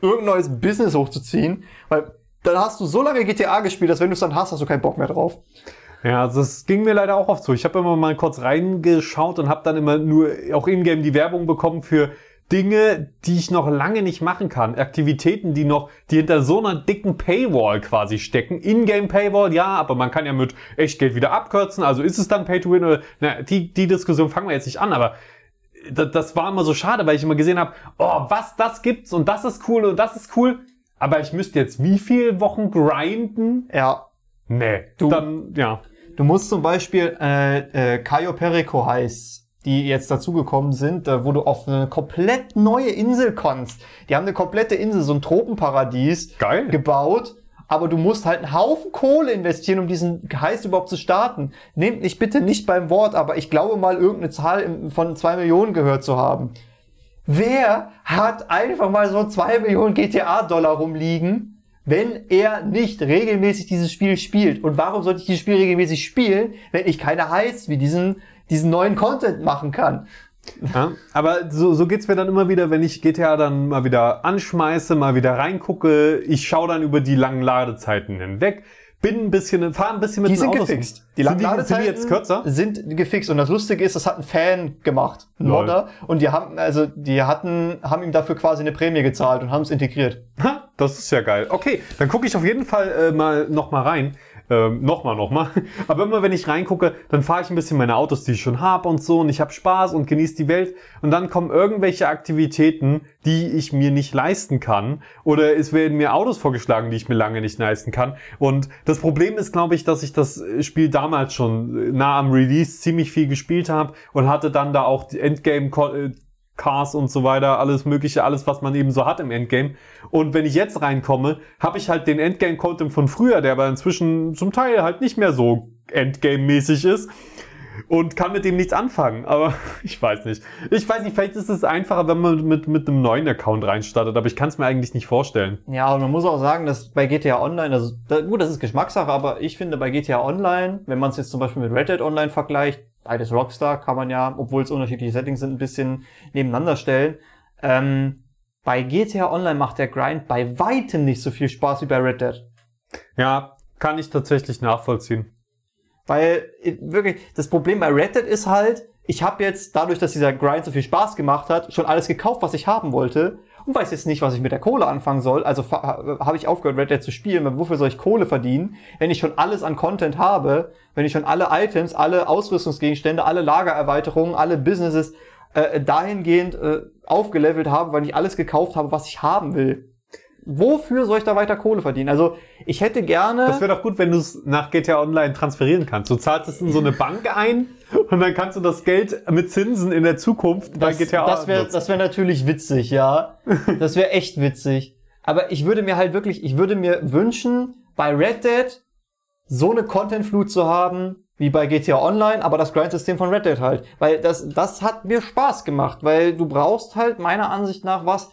irgendein neues Business hochzuziehen, weil dann hast du so lange GTA gespielt, dass wenn du es dann hast, hast du keinen Bock mehr drauf. Ja, also das ging mir leider auch oft so. Ich habe immer mal kurz reingeschaut und habe dann immer nur auch in-game die Werbung bekommen für Dinge, die ich noch lange nicht machen kann. Aktivitäten, die noch, die hinter so einer dicken Paywall quasi stecken. In-game Paywall, ja, aber man kann ja mit Echtgeld wieder abkürzen. Also ist es dann Pay to Win oder, na, die, die Diskussion fangen wir jetzt nicht an, aber das, das war immer so schade, weil ich immer gesehen habe, oh, was, das gibt's und das ist cool und das ist cool. Aber ich müsste jetzt wie viele Wochen grinden? Ja. Nee. Du- Dann, ja. Du musst zum Beispiel äh, äh, Cayo Perico heißt, die jetzt dazugekommen sind, äh, wo du auf eine komplett neue Insel kannst. Die haben eine komplette Insel, so ein Tropenparadies Geil. gebaut aber du musst halt einen Haufen Kohle investieren, um diesen Heist überhaupt zu starten. Nehmt mich bitte nicht beim Wort, aber ich glaube mal irgendeine Zahl von zwei Millionen gehört zu haben. Wer hat einfach mal so zwei Millionen GTA-Dollar rumliegen, wenn er nicht regelmäßig dieses Spiel spielt? Und warum sollte ich dieses Spiel regelmäßig spielen, wenn ich keine Heists wie diesen, diesen neuen Content machen kann? Ja, aber so, so geht's mir dann immer wieder, wenn ich GTA dann mal wieder anschmeiße, mal wieder reingucke. Ich schaue dann über die langen Ladezeiten hinweg, bin ein bisschen, fahre ein bisschen mit Die den sind Autos. gefixt. Die Die die, die Ladezeiten jetzt kürzer? sind gefixt. Und das Lustige ist, das hat ein Fan gemacht, ein Lol. Modder. Und die haben, also, die hatten, haben ihm dafür quasi eine Prämie gezahlt und haben es integriert. Ha, das ist ja geil. Okay, dann gucke ich auf jeden Fall äh, mal noch mal rein. Ähm, nochmal, nochmal. (laughs) Aber immer wenn ich reingucke, dann fahre ich ein bisschen meine Autos, die ich schon habe und so und ich habe Spaß und genieße die Welt. Und dann kommen irgendwelche Aktivitäten, die ich mir nicht leisten kann. Oder es werden mir Autos vorgeschlagen, die ich mir lange nicht leisten kann. Und das Problem ist, glaube ich, dass ich das Spiel damals schon nah am Release ziemlich viel gespielt habe und hatte dann da auch die Endgame äh, Cars und so weiter, alles mögliche, alles, was man eben so hat im Endgame. Und wenn ich jetzt reinkomme, habe ich halt den Endgame-Content von früher, der aber inzwischen zum Teil halt nicht mehr so Endgame-mäßig ist und kann mit dem nichts anfangen. Aber (laughs) ich weiß nicht. Ich weiß nicht, vielleicht ist es einfacher, wenn man mit, mit einem neuen Account reinstartet, aber ich kann es mir eigentlich nicht vorstellen. Ja, und man muss auch sagen, dass bei GTA Online, also da, gut, das ist Geschmackssache, aber ich finde bei GTA Online, wenn man es jetzt zum Beispiel mit Red Dead Online vergleicht, beides Rockstar, kann man ja, obwohl es unterschiedliche Settings sind, ein bisschen nebeneinander stellen. Ähm, bei GTA Online macht der Grind bei weitem nicht so viel Spaß wie bei Red Dead. Ja, kann ich tatsächlich nachvollziehen. Weil äh, wirklich, das Problem bei Red Dead ist halt, ich habe jetzt, dadurch, dass dieser Grind so viel Spaß gemacht hat, schon alles gekauft, was ich haben wollte und weiß jetzt nicht, was ich mit der Kohle anfangen soll. Also fa- habe ich aufgehört, Red Dead zu spielen, weil wofür soll ich Kohle verdienen, wenn ich schon alles an Content habe, wenn ich schon alle Items, alle Ausrüstungsgegenstände, alle Lagererweiterungen, alle Businesses äh, dahingehend äh, aufgelevelt habe, weil ich alles gekauft habe, was ich haben will. Wofür soll ich da weiter Kohle verdienen? Also ich hätte gerne... Das wäre doch gut, wenn du es nach GTA Online transferieren kannst. Du zahlst es in so eine Bank ein und dann kannst du das Geld mit Zinsen in der Zukunft bei Das, GTA das wäre das wär natürlich witzig, ja. (laughs) Das wäre echt witzig. Aber ich würde mir halt wirklich, ich würde mir wünschen, bei Red Dead so eine Content-Flut zu haben, wie bei GTA Online, aber das Grind-System von Red Dead halt. Weil das, das hat mir Spaß gemacht, weil du brauchst halt meiner Ansicht nach was,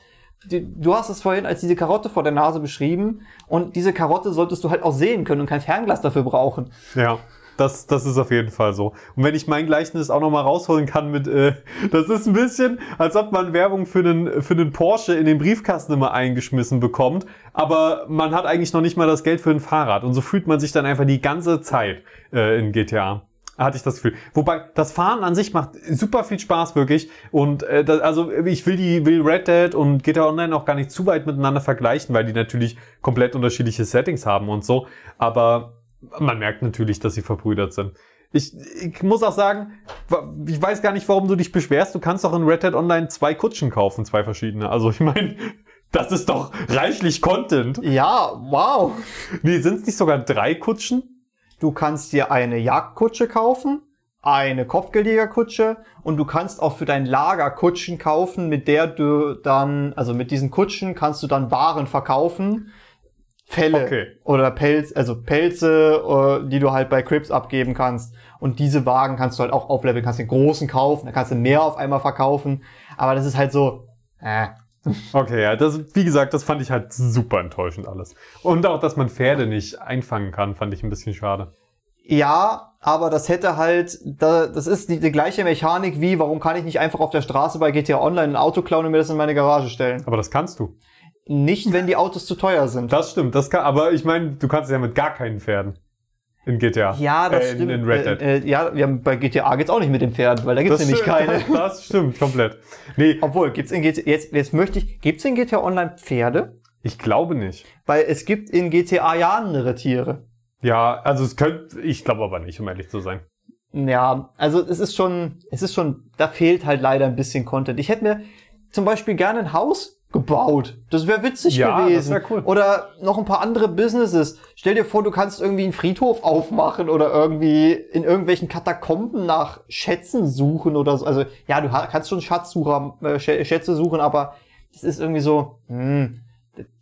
du hast es vorhin als diese Karotte vor der Nase beschrieben und diese Karotte solltest du halt auch sehen können und kein Fernglas dafür brauchen. Ja, das, das ist auf jeden Fall so. Und wenn ich mein Gleichnis auch nochmal rausholen kann mit, äh, das ist ein bisschen, als ob man Werbung für einen, für einen Porsche in den Briefkasten immer eingeschmissen bekommt, aber man hat eigentlich noch nicht mal das Geld für ein Fahrrad. Und so fühlt man sich dann einfach die ganze Zeit äh, in GTA. Hatte ich das Gefühl. Wobei, das Fahren an sich macht super viel Spaß, wirklich. Und äh, das, also ich will die will Red Dead und GTA Online auch gar nicht zu weit miteinander vergleichen, weil die natürlich komplett unterschiedliche Settings haben und so. Aber man merkt natürlich, dass sie verbrüdert sind. Ich, ich muss auch sagen, ich weiß gar nicht, warum du dich beschwerst. Du kannst doch in Red Dead Online zwei Kutschen kaufen, zwei verschiedene. Also ich meine, (laughs) das ist doch reichlich Content. Ja, wow. Nee, sind es nicht sogar drei Kutschen? Du kannst dir eine Jagdkutsche kaufen, eine Kopfgeldjägerkutsche und du kannst auch für dein Lager Kutschen kaufen, mit der du dann, also mit diesen Kutschen kannst du dann Waren verkaufen. Felle Okay. oder Pelz, also Pelze, äh, die du halt bei Crips abgeben kannst. Und diese Wagen kannst du halt auch aufleveln, kannst den großen kaufen, dann kannst du mehr auf einmal verkaufen. Aber das ist halt so, äh, Okay, ja, das, wie gesagt, das fand ich halt super enttäuschend alles. Und auch, dass man Pferde nicht einfangen kann, fand ich ein bisschen schade. Ja, aber das hätte halt, da, das ist die, die gleiche Mechanik wie, warum kann ich nicht einfach auf der Straße bei GTA Online ein Auto klauen und mir das in meine Garage stellen? Aber das kannst du. Nicht, wenn die Autos zu teuer sind. Das stimmt, das kann, aber ich meine, du kannst es ja mit gar keinen Pferden. In GTA. ja, das äh, in, stimmt. In Red Dead. Äh, äh, ja, wir haben, bei GTA geht's auch nicht mit dem Pferd, weil da gibt's nämlich stimmt, keine. (laughs) Das stimmt, komplett. Nee, Obwohl, gibt's in GTA, jetzt, jetzt möchte ich, gibt's in GTA Online Pferde? ich glaube nicht. Weil es gibt in GTA ja andere Tiere. Ja, also es könnte, ich glaube aber nicht, um ehrlich zu sein. Ja, also es ist schon, es ist schon, da fehlt halt leider ein bisschen Content. Ich hätte mir zum Beispiel gerne ein Haus gebaut. Das wäre witzig Ja, das gewesen. wär cool. Oder noch ein paar andere Businesses. Stell dir vor, du kannst irgendwie einen Friedhof aufmachen oder irgendwie in irgendwelchen Katakomben nach Schätzen suchen oder so. Also ja, du kannst schon Schatzsucher, äh, Schä- Schätze suchen, aber es ist irgendwie so, hm,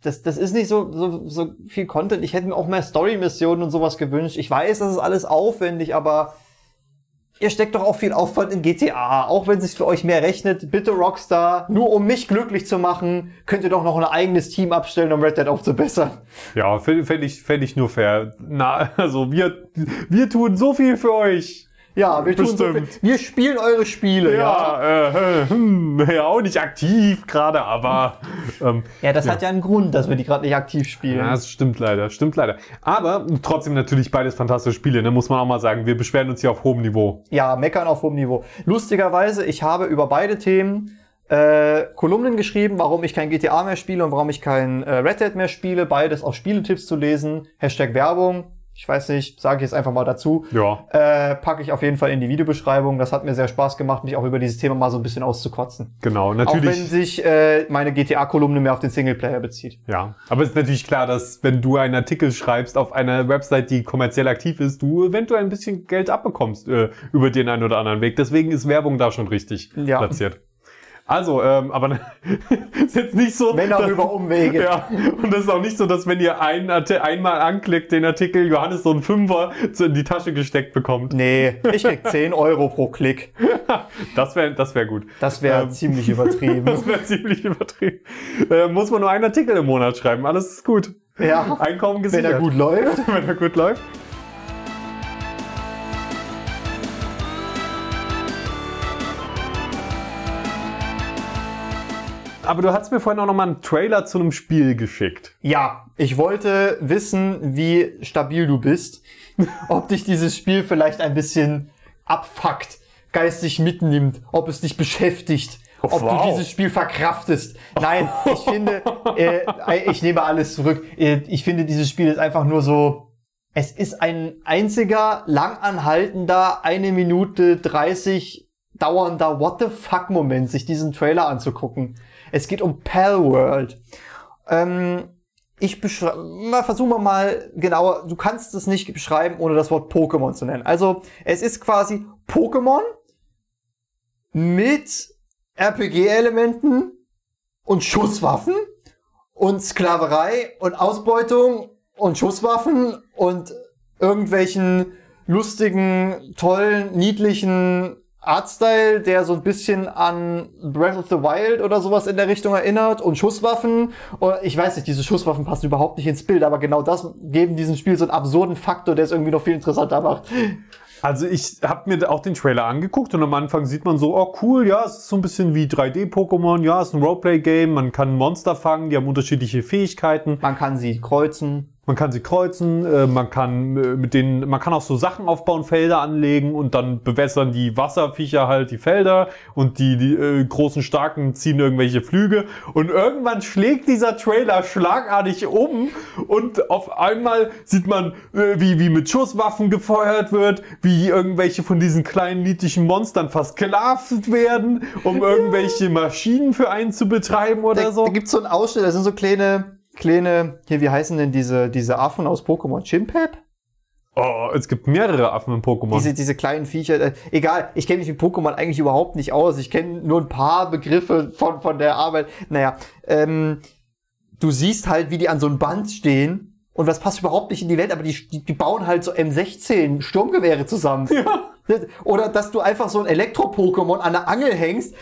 das, das ist nicht so, so, so viel Content. Ich hätte mir auch mehr Story-Missionen und sowas gewünscht. Ich weiß, das ist alles aufwendig, aber ihr steckt doch auch viel Aufwand in GTA, auch wenn es sich für euch mehr rechnet. Bitte Rockstar, nur um mich glücklich zu machen, könnt ihr doch noch ein eigenes Team abstellen, um Red Dead aufzubessern. Ja, fände ich, fänd ich nur fair. Na, also wir, wir tun so viel für euch. Ja, wir tun so. Wir spielen eure Spiele, ja. Ja, äh, hm, ja, auch nicht aktiv gerade, aber ähm, Ja, das hat ja einen Grund, dass wir die gerade nicht aktiv spielen. Ja, das stimmt leider, stimmt leider. Aber trotzdem natürlich beides fantastische Spiele, ne, muss man auch mal sagen. Wir beschweren uns hier auf hohem Niveau. Ja, meckern auf hohem Niveau. Lustigerweise, ich habe über beide Themen äh, Kolumnen geschrieben, warum ich kein GTA mehr spiele und warum ich kein äh, Red Dead mehr spiele. Beides auf Spieletipps zu lesen. Hashtag Werbung. Ich weiß nicht, sage ich jetzt einfach mal dazu. Ja. Äh, packe ich auf jeden Fall in die Videobeschreibung. Das hat mir sehr Spaß gemacht, mich auch über dieses Thema mal so ein bisschen auszukotzen. Genau, Auch wenn natürlich. sich äh, meine GTA-Kolumne mehr auf den Singleplayer bezieht. Ja, aber es ist natürlich klar, dass wenn du einen Artikel schreibst auf einer Website, die kommerziell aktiv ist, du eventuell ein bisschen Geld abbekommst äh, über den einen oder anderen Weg. Deswegen ist Werbung da schon richtig Ja. platziert. Also, ähm, aber (laughs) ist jetzt nicht so. Wenn auch dass- über Umwege. Ja, und das ist auch nicht so, dass wenn ihr einen, einmal anklickt, den Artikel Johannes so einen Fünfer in die Tasche gesteckt bekommt. Nee, ich krieg 10 Euro pro Klick. (laughs) Das wäre das wär gut. Das wäre Ähm, ziemlich (laughs) übertrieben. Das wäre ziemlich übertrieben. Äh, muss man nur einen Artikel im Monat schreiben. Alles ist gut. Ja, Einkommen wenn gesichert. er gut läuft. wenn er gut läuft. Aber du hast mir vorhin auch noch mal einen Trailer zu einem Spiel geschickt. Ja, ich wollte wissen, wie stabil du bist. (laughs) Ob dich dieses Spiel vielleicht ein bisschen abfuckt, geistig mitnimmt, ob es dich beschäftigt, ob wow. du dieses Spiel verkraftest. Nein, ich finde, (laughs) äh, ich nehme alles zurück. Äh, ich finde, dieses Spiel ist einfach nur so, es ist ein einziger, langanhaltender, eine Minute 30 dauernder What the fuck Moment, sich diesen Trailer anzugucken. Es geht um Palworld. Ähm, ich beschreibe, versuchen wir mal genauer, du kannst es nicht beschreiben, ohne das Wort Pokémon zu nennen. Also, es ist quasi Pokémon mit RPG-Elementen und Schusswaffen und Sklaverei und Ausbeutung und Schusswaffen und irgendwelchen lustigen, tollen, niedlichen Artstyle, der so ein bisschen an Breath of the Wild oder sowas in der Richtung erinnert und Schusswaffen. Oder ich weiß nicht, diese Schusswaffen passen überhaupt nicht ins Bild, aber genau das geben diesem Spiel so einen absurden Faktor, der es irgendwie noch viel interessanter macht. Also ich habe mir auch den Trailer angeguckt und am Anfang sieht man so, oh cool, ja, es ist so ein bisschen wie 3D-Pokémon, ja, es ist ein Roleplay-Game, man kann Monster fangen, die haben unterschiedliche Fähigkeiten. Man kann sie kreuzen. Man kann sie kreuzen, äh, man kann äh, mit denen, man kann auch so Sachen aufbauen, Felder anlegen und dann bewässern die Wasserviecher halt die Felder und die, die äh, großen Starken ziehen irgendwelche Flüge und irgendwann schlägt dieser Trailer schlagartig um und auf einmal sieht man, äh, wie, wie mit Schusswaffen gefeuert wird, wie irgendwelche von diesen kleinen niedlichen Monstern versklavt werden, um (laughs) irgendwelche Maschinen für einen zu betreiben oder Da, so. da gibt's so einen Ausschnitt, da sind so kleine, kleine, hier, wie heißen denn diese, diese Affen aus Pokémon? Chimpep? Oh, es gibt mehrere Affen in Pokémon. Diese, diese kleinen Viecher. Äh, egal, ich kenne mich mit Pokémon eigentlich überhaupt nicht aus. Ich kenne nur ein paar Begriffe von, von der Arbeit. Naja, ähm, du siehst halt, wie die an so einem Band stehen. Und das passt überhaupt nicht in die Welt, aber die, die, die bauen halt so M16 Sturmgewehre zusammen. Ja. Oder dass du einfach so ein Elektro-Pokémon an der Angel hängst,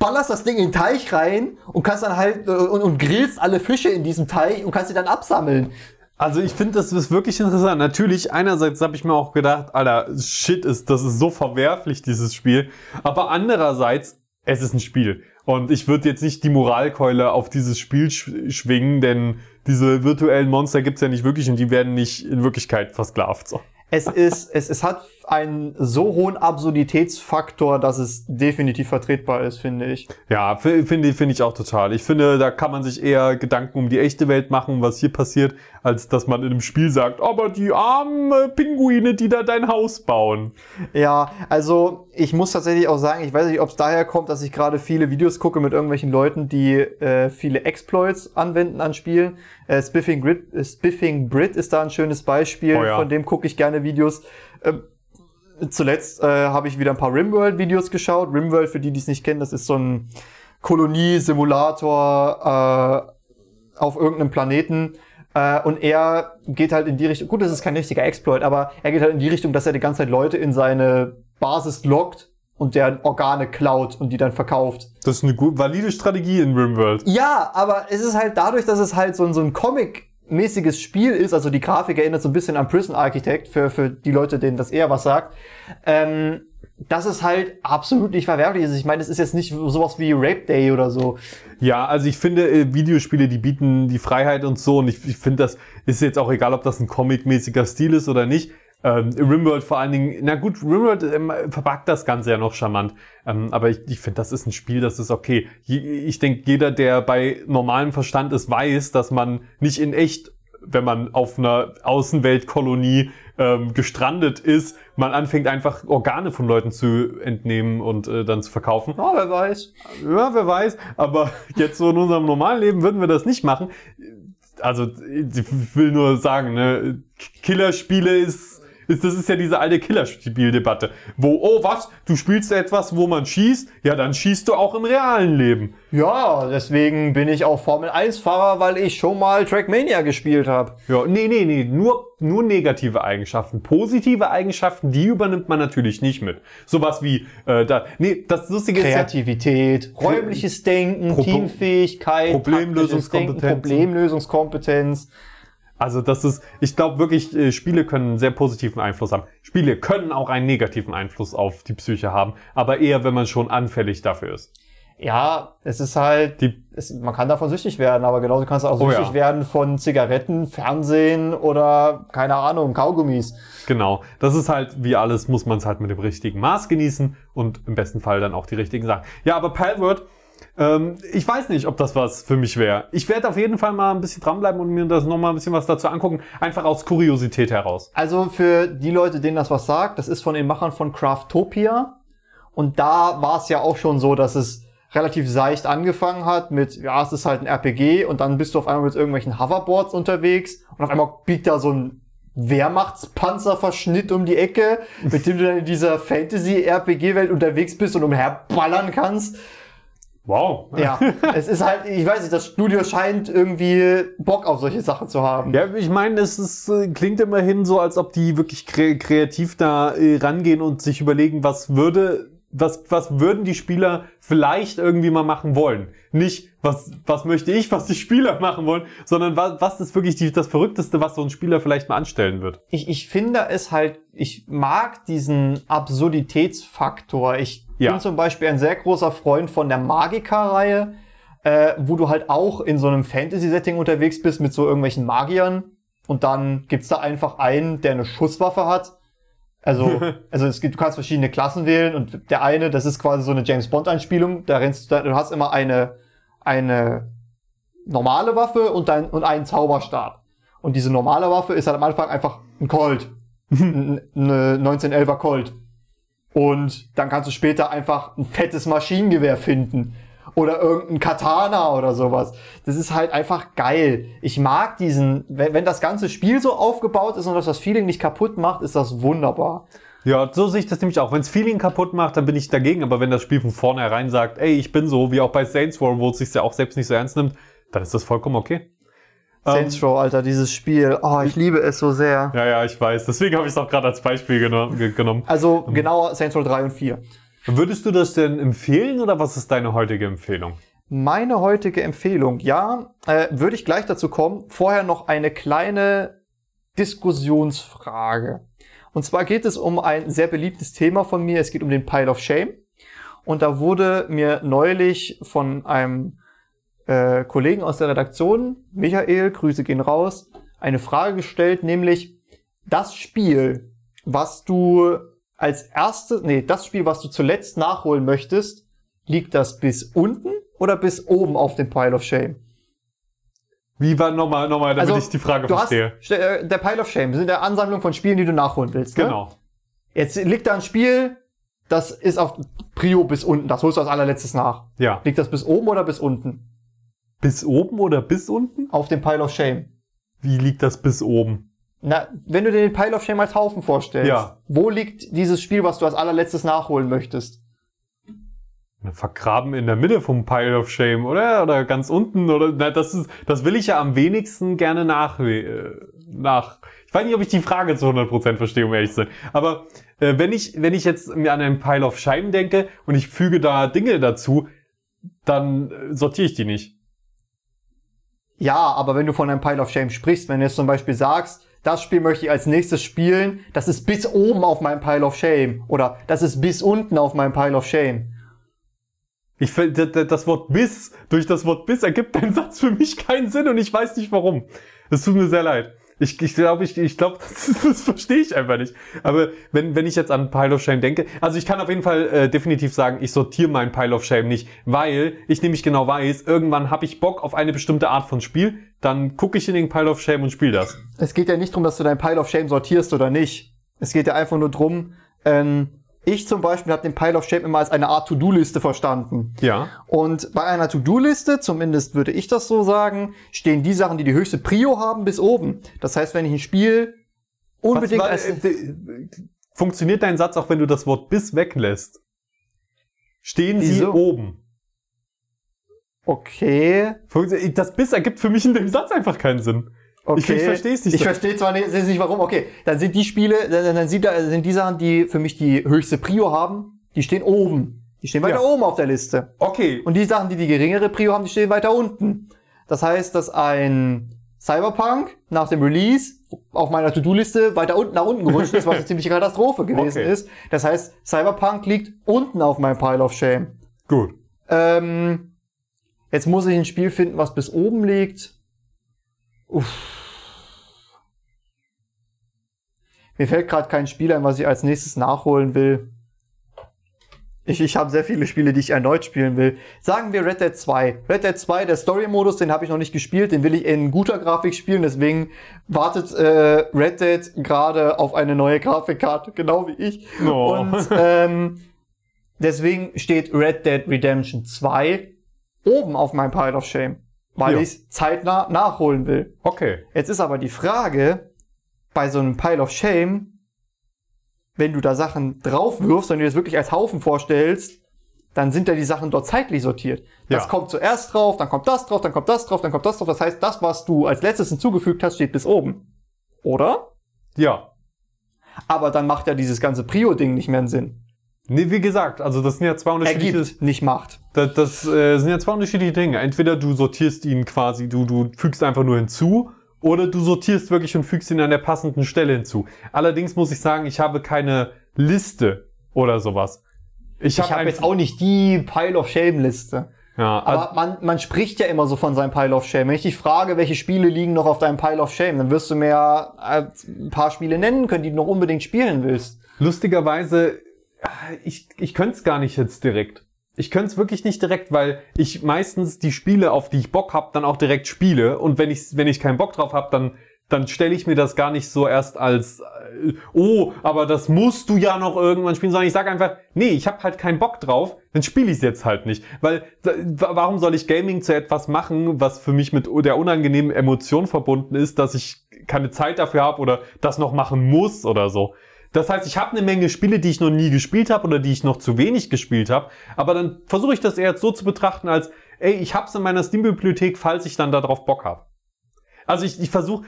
ballerst das Ding in den Teich rein und kannst dann halt äh, und, und grillst alle Fische in diesem Teich und kannst sie dann absammeln. Also ich finde, das ist wirklich interessant. Natürlich, einerseits habe ich mir auch gedacht, Alter, shit, ist, das ist so verwerflich, dieses Spiel. Aber andererseits, es ist ein Spiel. Und ich würde jetzt nicht die Moralkeule auf dieses Spiel sch schwingen, denn diese virtuellen Monster gibt's ja nicht wirklich und die werden nicht in Wirklichkeit versklavt. So. Es ist, es, es hat einen so hohen Absurditätsfaktor, dass es definitiv vertretbar ist, finde ich. Ja, finde finde ich auch total. Ich finde, da kann man sich eher Gedanken um die echte Welt machen, was hier passiert, als dass man in einem Spiel sagt, aber die armen äh, Pinguine, die da dein Haus bauen. Ja, also ich muss tatsächlich auch sagen, ich weiß nicht, ob es daher kommt, dass ich gerade viele Videos gucke mit irgendwelchen Leuten, die äh, viele Exploits anwenden an Spielen. Äh, Spiffing, Grid, äh, Spiffing Brit ist da ein schönes Beispiel, Oh ja. von dem gucke ich gerne Videos. Ähm, zuletzt äh, habe ich wieder ein paar Rimworld-Videos geschaut. Rimworld, für die, die es nicht kennen, das ist so ein Kolonie-Simulator, äh, auf irgendeinem Planeten äh, und er geht halt in die Richtung, gut, das ist kein richtiger Exploit, aber er geht halt in die Richtung, dass er die ganze Zeit Leute in seine Basis lockt und deren Organe klaut und die dann verkauft. Das ist eine gut, valide Strategie in RimWorld. Ja, aber es ist halt dadurch, dass es halt so, ein- so ein Comic-mäßiges Spiel ist, also die Grafik erinnert so ein bisschen an Prison Architect, für, für die Leute, denen das eher was sagt, ähm, dass es halt absolut nicht verwerflich ist. Ich meine, es ist jetzt nicht sowas wie Rape Day oder so. Ja, also ich finde, äh, Videospiele, die bieten die Freiheit und so. Und ich, ich finde, das ist jetzt auch egal, ob das ein comic-mäßiger Stil ist oder nicht. Ähm, Rimworld vor allen Dingen, na gut, Rimworld ähm, verpackt das Ganze ja noch charmant. Ähm, aber ich, ich finde, das ist ein Spiel, das ist okay. Je, ich denke, jeder, der bei normalem Verstand ist, weiß, dass man nicht in echt, wenn man auf einer Außenweltkolonie ähm, gestrandet ist, man anfängt einfach Organe von Leuten zu entnehmen und äh, dann zu verkaufen. Ja, wer weiß. Ja, wer weiß. Aber jetzt so in unserem normalen Leben würden wir das nicht machen. Also, ich will nur sagen, ne, Killerspiele ist, ist, das ist ja diese alte Killerspieldebatte. Wo, oh was, du spielst etwas, wo man schießt? Ja, dann schießt du auch im realen Leben. Ja, deswegen bin ich auch Formel 1-Fahrer, weil ich schon mal Trackmania gespielt habe. Ja, nee, nee, nee, nur, nur negative Eigenschaften. Positive Eigenschaften, die übernimmt man natürlich nicht mit. Sowas wie, äh, da, nee, das Lustige ist ja, Kreativität, räumliches Denken, Pro- Teamfähigkeit, Problemlösungskompetenz. Denken, Problemlösungskompetenz. Also das ist, ich glaube wirklich, äh, Spiele können einen sehr positiven Einfluss haben. Spiele können auch einen negativen Einfluss auf die Psyche haben, aber eher, wenn man schon anfällig dafür ist. Ja, es ist halt, Die, es, man kann davon süchtig werden, aber genauso kannst du auch Oh süchtig ja. werden von Zigaretten, Fernsehen oder, keine Ahnung, Kaugummis. genau, das ist halt, wie alles, muss man es halt mit dem richtigen Maß genießen und im besten Fall dann auch die richtigen Sachen. Ja, aber Palworld, ähm, ich weiß nicht, ob das was für mich wäre. Ich werde auf jeden Fall mal ein bisschen dranbleiben und mir das nochmal ein bisschen was dazu angucken, einfach aus Kuriosität heraus. Also für die Leute, denen das was sagt, das ist von den Machern von Craftopia. Und da war es ja auch schon so, dass es relativ seicht angefangen hat mit, ja, es ist halt ein RPG und dann bist du auf einmal mit irgendwelchen Hoverboards unterwegs und auf einmal biegt da so ein Wehrmachtspanzerverschnitt um die Ecke, mit dem du dann in dieser Fantasy-RPG-Welt unterwegs bist und umherballern kannst. Wow. Ja, es ist halt, ich weiß nicht, das Studio scheint irgendwie Bock auf solche Sachen zu haben. Ja, ich meine, es ist, äh, klingt immerhin so, als ob die wirklich kre kreativ da äh, rangehen und sich überlegen, was würde, was, was würden die Spieler vielleicht irgendwie mal machen wollen. Nicht, was, was möchte ich, was die Spieler machen wollen, sondern was, was ist wirklich die, das Verrückteste, was so ein Spieler vielleicht mal anstellen wird. ich, ich finde es halt, ich mag diesen Absurditätsfaktor. Ich Ja. bin zum Beispiel ein sehr großer Freund von der Magica-Reihe, äh, wo du halt auch in so einem Fantasy-Setting unterwegs bist mit so irgendwelchen Magiern und dann gibt's da einfach einen, der eine Schusswaffe hat. Also, (laughs) also es gibt, du kannst verschiedene Klassen wählen und der eine, das ist quasi so eine James Bond-Einspielung, da rennst du, du hast immer eine, eine normale Waffe und, dein, und einen Zauberstab. Und diese normale Waffe ist halt am Anfang einfach ein Colt. (laughs) Ein- eine 1911er Colt. Und dann kannst du später einfach ein fettes Maschinengewehr finden. Oder irgendein Katana oder sowas. Das ist halt einfach geil. Ich mag diesen, wenn, wenn das ganze Spiel so aufgebaut ist und das das Feeling nicht kaputt macht, ist das wunderbar. Ja, so sehe ich das nämlich auch. Wenn es Feeling kaputt macht, dann bin ich dagegen. Aber wenn das Spiel von vornherein sagt, ey, ich bin so, wie auch bei Saints Row, wo es sich ja auch selbst nicht so ernst nimmt, dann ist das vollkommen okay. Saints Row, Alter, dieses Spiel. Oh, ich liebe es so sehr. Ja, ja, ich weiß. Deswegen habe ich es auch gerade als Beispiel geno ge genommen. Also genauer Saints Row 3 und 4. Würdest du das denn empfehlen oder was ist deine heutige Empfehlung? Meine heutige Empfehlung, ja, äh, würde ich gleich dazu kommen. Vorher noch eine kleine Diskussionsfrage. Und zwar geht es um ein sehr beliebtes Thema von mir. Es geht um den Pile of Shame. Und da wurde mir neulich von einem äh, Kollegen aus der Redaktion, Michael, Grüße gehen raus, eine Frage gestellt, nämlich das Spiel, was du als erstes, nee, das Spiel, was du zuletzt nachholen möchtest, liegt das bis unten oder bis oben auf dem Pile of Shame? Wie war nochmal, nochmal, damit ich die Frage Also, du verstehe? Hast, äh, der Pile of Shame sind der Ansammlung von Spielen, die du nachholen willst. Ne? Genau. Jetzt liegt da ein Spiel, das ist auf Prio bis unten. Das holst du als allerletztes nach. Ja. Liegt das bis oben oder bis unten? Bis oben oder bis unten? Auf dem Pile of Shame. Wie liegt das bis oben? Na, wenn du dir den Pile of Shame als Haufen vorstellst, Ja. wo liegt dieses Spiel, was du als allerletztes nachholen möchtest? Vergraben in der Mitte vom Pile of Shame, oder? Oder ganz unten, oder? Na, das ist, das will ich ja am wenigsten gerne nach, äh, nach. Ich weiß nicht, ob ich die Frage zu 100% verstehe, um ehrlich zu sein. Aber äh, wenn ich, wenn ich jetzt mir an einen Pile of Shame denke und ich füge da Dinge dazu, dann äh, sortiere ich die nicht. Ja, aber wenn du von einem Pile of Shame sprichst, wenn du jetzt zum Beispiel sagst, das Spiel möchte ich als nächstes spielen, das ist bis oben auf meinem Pile of Shame oder das ist bis unten auf meinem Pile of Shame. Ich finde, das Wort bis, durch das Wort bis ergibt (laughs) dein Satz für mich keinen Sinn und ich weiß nicht warum. Es tut mir sehr leid. Ich, ich glaube, ich, ich glaube, (laughs) das, das verstehe ich einfach nicht. Aber wenn, wenn ich jetzt an Pile of Shame denke, also ich kann auf jeden Fall äh, definitiv sagen, ich sortiere meinen Pile of Shame nicht, weil ich nämlich genau weiß, irgendwann habe ich Bock auf eine bestimmte Art von Spiel, dann gucke ich in den Pile of Shame und spiele das. Es geht ja nicht darum, dass du dein Pile of Shame sortierst oder nicht. Es geht ja einfach nur drum, ähm, ich zum Beispiel habe den Pile of Shame immer als eine Art To-Do-Liste verstanden. Ja. Und bei einer To-Do-Liste, zumindest würde ich das so sagen, stehen die Sachen, die die höchste Prio haben, bis oben. Das heißt, wenn ich ein Spiel unbedingt Was, als... äh, funktioniert dein Satz auch, wenn du das Wort bis weglässt? Stehen sie Wieso? oben? Okay, Das bis ergibt für mich in dem Satz einfach keinen Sinn. Okay. Ich, ich verstehe es nicht. Ich verstehe zwar nicht, nicht warum. Okay, dann sind die Spiele, dann, dann sind, sind die Sachen, die für mich die höchste Prio haben, die stehen oben. Die stehen weiter Ja. oben auf der Liste. okay, Und die Sachen, die die geringere Prio haben, die stehen weiter unten. Das heißt, dass ein Cyberpunk nach dem Release auf meiner To-Do-Liste weiter unten nach unten gerutscht ist, was eine (laughs) ziemliche Katastrophe gewesen Okay. ist. Das heißt, Cyberpunk liegt unten auf meinem Pile of Shame. gut. Ähm, jetzt muss ich ein Spiel finden, was bis oben liegt. Uff. Mir fällt gerade kein Spiel ein, was ich als nächstes nachholen will. Ich, ich habe sehr viele Spiele, die ich erneut spielen will. Sagen wir Red Dead 2. Red Dead 2, der Story-Modus, den habe ich noch nicht gespielt, den will ich in guter Grafik spielen, deswegen wartet äh, Red Dead gerade auf eine neue Grafikkarte, (laughs) genau wie ich. Oh. Und ähm, deswegen steht Red Dead Redemption 2 oben auf meinem Pile of Shame, weil Ja. ich es zeitnah nachholen will. Okay. Jetzt ist aber die Frage, bei so einem Pile of Shame, wenn du da Sachen drauf wirfst, wenn du das wirklich als Haufen vorstellst, dann sind ja die Sachen dort zeitlich sortiert. Das Ja. kommt zuerst drauf, dann kommt das drauf, dann kommt das drauf, dann kommt das drauf. Das heißt, das, was du als letztes hinzugefügt hast, steht bis oben. Oder? Ja. Aber dann macht ja dieses ganze Prio-Ding nicht mehr einen Sinn. Nee, wie gesagt, also das sind ja zwei unterschiedliche, Ergibt, nicht macht. das, das äh, sind ja zwei unterschiedliche Dinge. Entweder du sortierst ihn quasi, du, du fügst einfach nur hinzu, oder du sortierst wirklich und fügst ihn an der passenden Stelle hinzu. Allerdings muss ich sagen, ich habe keine Liste oder sowas. Ich habe ein- jetzt auch nicht die Pile of Shame-Liste. ja, also, Aber man, man spricht ja immer so von seinem Pile of Shame. Wenn ich dich frage, welche Spiele liegen noch auf deinem Pile of Shame, dann wirst du mir ja äh, ein paar Spiele nennen können, die du noch unbedingt spielen willst. lustigerweise, ich, ich könnte es gar nicht jetzt direkt. Ich könnte es wirklich nicht direkt, weil ich meistens die Spiele, auf die ich Bock hab, dann auch direkt spiele. Und wenn ich, wenn ich keinen Bock drauf hab, dann, dann stelle ich mir das gar nicht so erst als, äh, oh, aber das musst du ja noch irgendwann spielen, sondern ich sage einfach, nee, ich habe halt keinen Bock drauf, dann spiele ich es jetzt halt nicht. Weil warum soll ich Gaming zu etwas machen, was für mich mit der unangenehmen Emotion verbunden ist, dass ich keine Zeit dafür habe oder das noch machen muss oder so. Das heißt, ich habe eine Menge Spiele, die ich noch nie gespielt habe oder die ich noch zu wenig gespielt habe, aber dann versuche ich das eher so zu betrachten als, ey, ich hab's in meiner Steam-Bibliothek, falls ich dann darauf Bock habe. Also ich, ich versuche,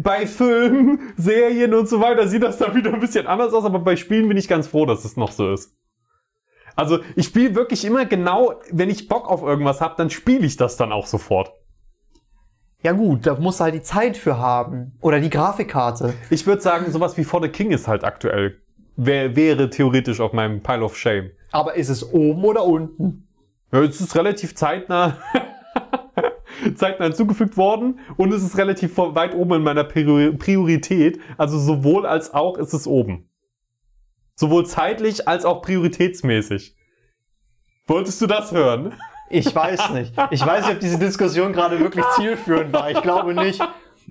bei Filmen, (laughs) Serien und so weiter sieht das dann wieder ein bisschen anders aus, aber bei Spielen bin ich ganz froh, dass es noch so ist. Also ich spiele wirklich immer genau, wenn ich Bock auf irgendwas habe, dann spiele ich das dann auch sofort. Ja gut, da musst du halt die Zeit für haben. Oder die Grafikkarte. Ich würde sagen, sowas wie For the King ist halt aktuell, wär, wäre theoretisch auf meinem Pile of Shame. Aber ist es oben oder unten? Ja, es ist relativ zeitnah, (laughs) zeitnah hinzugefügt worden und es ist relativ weit oben in meiner Priori- Priorität. Also sowohl als auch ist es oben. Sowohl zeitlich als auch prioritätsmäßig. Wolltest du das hören? Ich weiß nicht. Ich weiß nicht, ob diese Diskussion gerade wirklich zielführend war. Ich glaube nicht.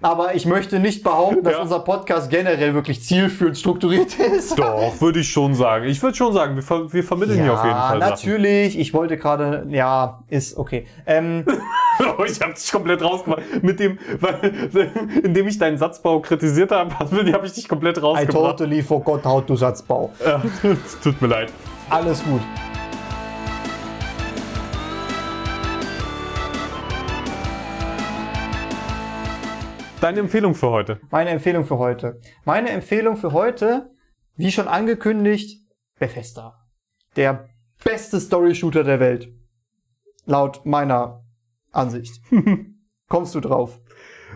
Aber ich möchte nicht behaupten, dass Ja. unser Podcast generell wirklich zielführend strukturiert ist. Doch, würde ich schon sagen. Ich würde schon sagen, wir, ver wir vermitteln hier auf jeden Fall Sachen. natürlich. Ich wollte gerade, ja, ist okay. Ähm, (laughs) ich habe dich komplett rausgemacht. Mit dem, weil, (laughs) indem ich deinen Satzbau kritisiert habe, (laughs) habe ich dich komplett I rausgebracht. totally forgot how to Satzbau. Ja, es tut mir leid. Alles gut. Deine Empfehlung für heute. Meine Empfehlung für heute. Meine Empfehlung für heute, wie schon angekündigt, Bethesda. Der beste Story-Shooter der Welt. Laut meiner Ansicht. (laughs) Kommst du drauf?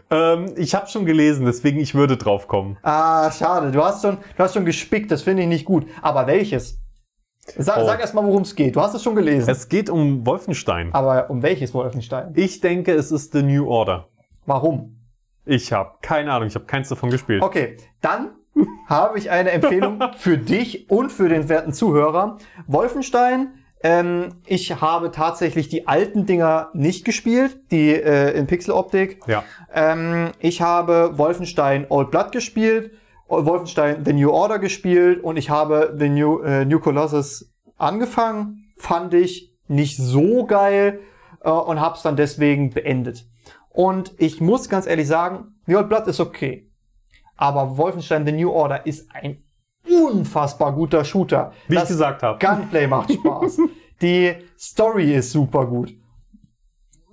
Ähm, ich habe schon gelesen, deswegen ich würde drauf kommen. Ah, schade. Du hast schon, du hast schon gespickt. Das finde ich nicht gut. Aber welches? Sag, Oh. sag erst mal, worum es geht. Du hast es schon gelesen. Es geht um Wolfenstein. Aber um welches Wolfenstein? Ich denke, es ist The New Order. Warum? Ich habe keine Ahnung, ich habe keins davon gespielt. Okay, dann habe ich eine Empfehlung (laughs) für dich und für den werten Zuhörer. Wolfenstein, ähm, ich habe tatsächlich die alten Dinger nicht gespielt, die äh, in Pixeloptik. Ja. Ähm, ich habe Wolfenstein Old Blood gespielt, Wolfenstein The New Order gespielt und ich habe The New, äh, New Colossus angefangen. Fand ich nicht so geil äh, und habe es dann deswegen beendet. Und ich muss ganz ehrlich sagen, The Old Blood ist okay. Aber Wolfenstein The New Order ist ein unfassbar guter Shooter. Wie ich Das gesagt habe. Gunplay macht Spaß. (laughs) Die Story ist super gut.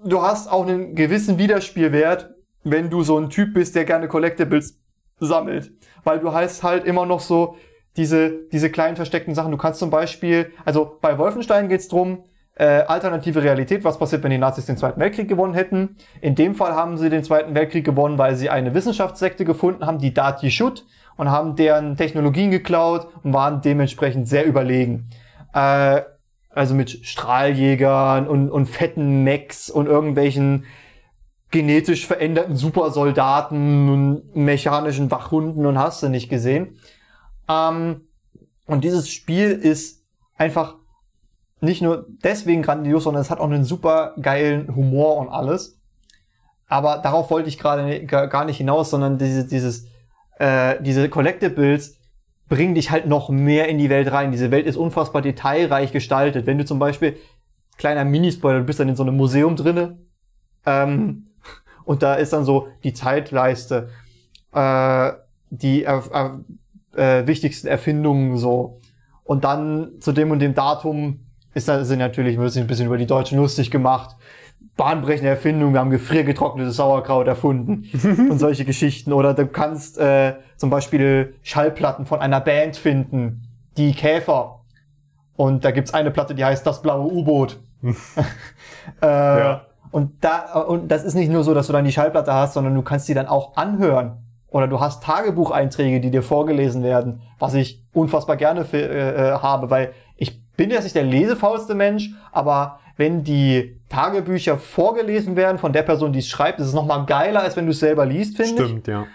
Du hast auch einen gewissen Wiederspielwert, wenn du so ein Typ bist, der gerne Collectibles sammelt. Weil du hast halt immer noch so diese, diese kleinen versteckten Sachen. Du kannst zum Beispiel, also bei Wolfenstein geht's drum, äh, alternative Realität, was passiert, wenn die Nazis den Zweiten Weltkrieg gewonnen hätten. In dem Fall haben sie den Zweiten Weltkrieg gewonnen, weil sie eine Wissenschaftssekte gefunden haben, die Dat Yeshut, und haben deren Technologien geklaut und waren dementsprechend sehr überlegen. Äh, also mit Strahljägern und, und fetten Mechs und irgendwelchen genetisch veränderten Supersoldaten und mechanischen Wachhunden und hast du nicht gesehen. Ähm, und dieses Spiel ist einfach nicht nur deswegen grandios, sondern es hat auch einen super geilen Humor und alles. Aber darauf wollte ich gerade gar nicht hinaus, sondern diese, dieses, äh, diese Collectibles bringen dich halt noch mehr in die Welt rein. Diese Welt ist unfassbar detailreich gestaltet. Wenn du zum Beispiel, kleiner Minispoiler, du bist dann in so einem Museum drinne, ähm, (laughs) und da ist dann so die Zeitleiste, äh, die äh, wichtigsten Erfindungen so. Und dann zu dem und dem Datum ist da sind natürlich wird sich ein bisschen über die Deutschen lustig gemacht. Bahnbrechende Erfindungen, wir haben gefriergetrocknetes Sauerkraut erfunden (laughs) und solche Geschichten. Oder du kannst äh, zum Beispiel Schallplatten von einer Band finden, die Käfer. Und da gibt's eine Platte, die heißt Das blaue U-Boot. (laughs) äh, Ja. Und da und das ist nicht nur so, dass du dann die Schallplatte hast, sondern du kannst die dann auch anhören. Oder du hast Tagebucheinträge, die dir vorgelesen werden, was ich unfassbar gerne äh, äh, habe, weil ich bin jetzt nicht der lesefaulste Mensch, aber wenn die Tagebücher vorgelesen werden von der Person, die es schreibt, ist es noch mal geiler, als wenn du es selber liest, finde ich. Stimmt, ja.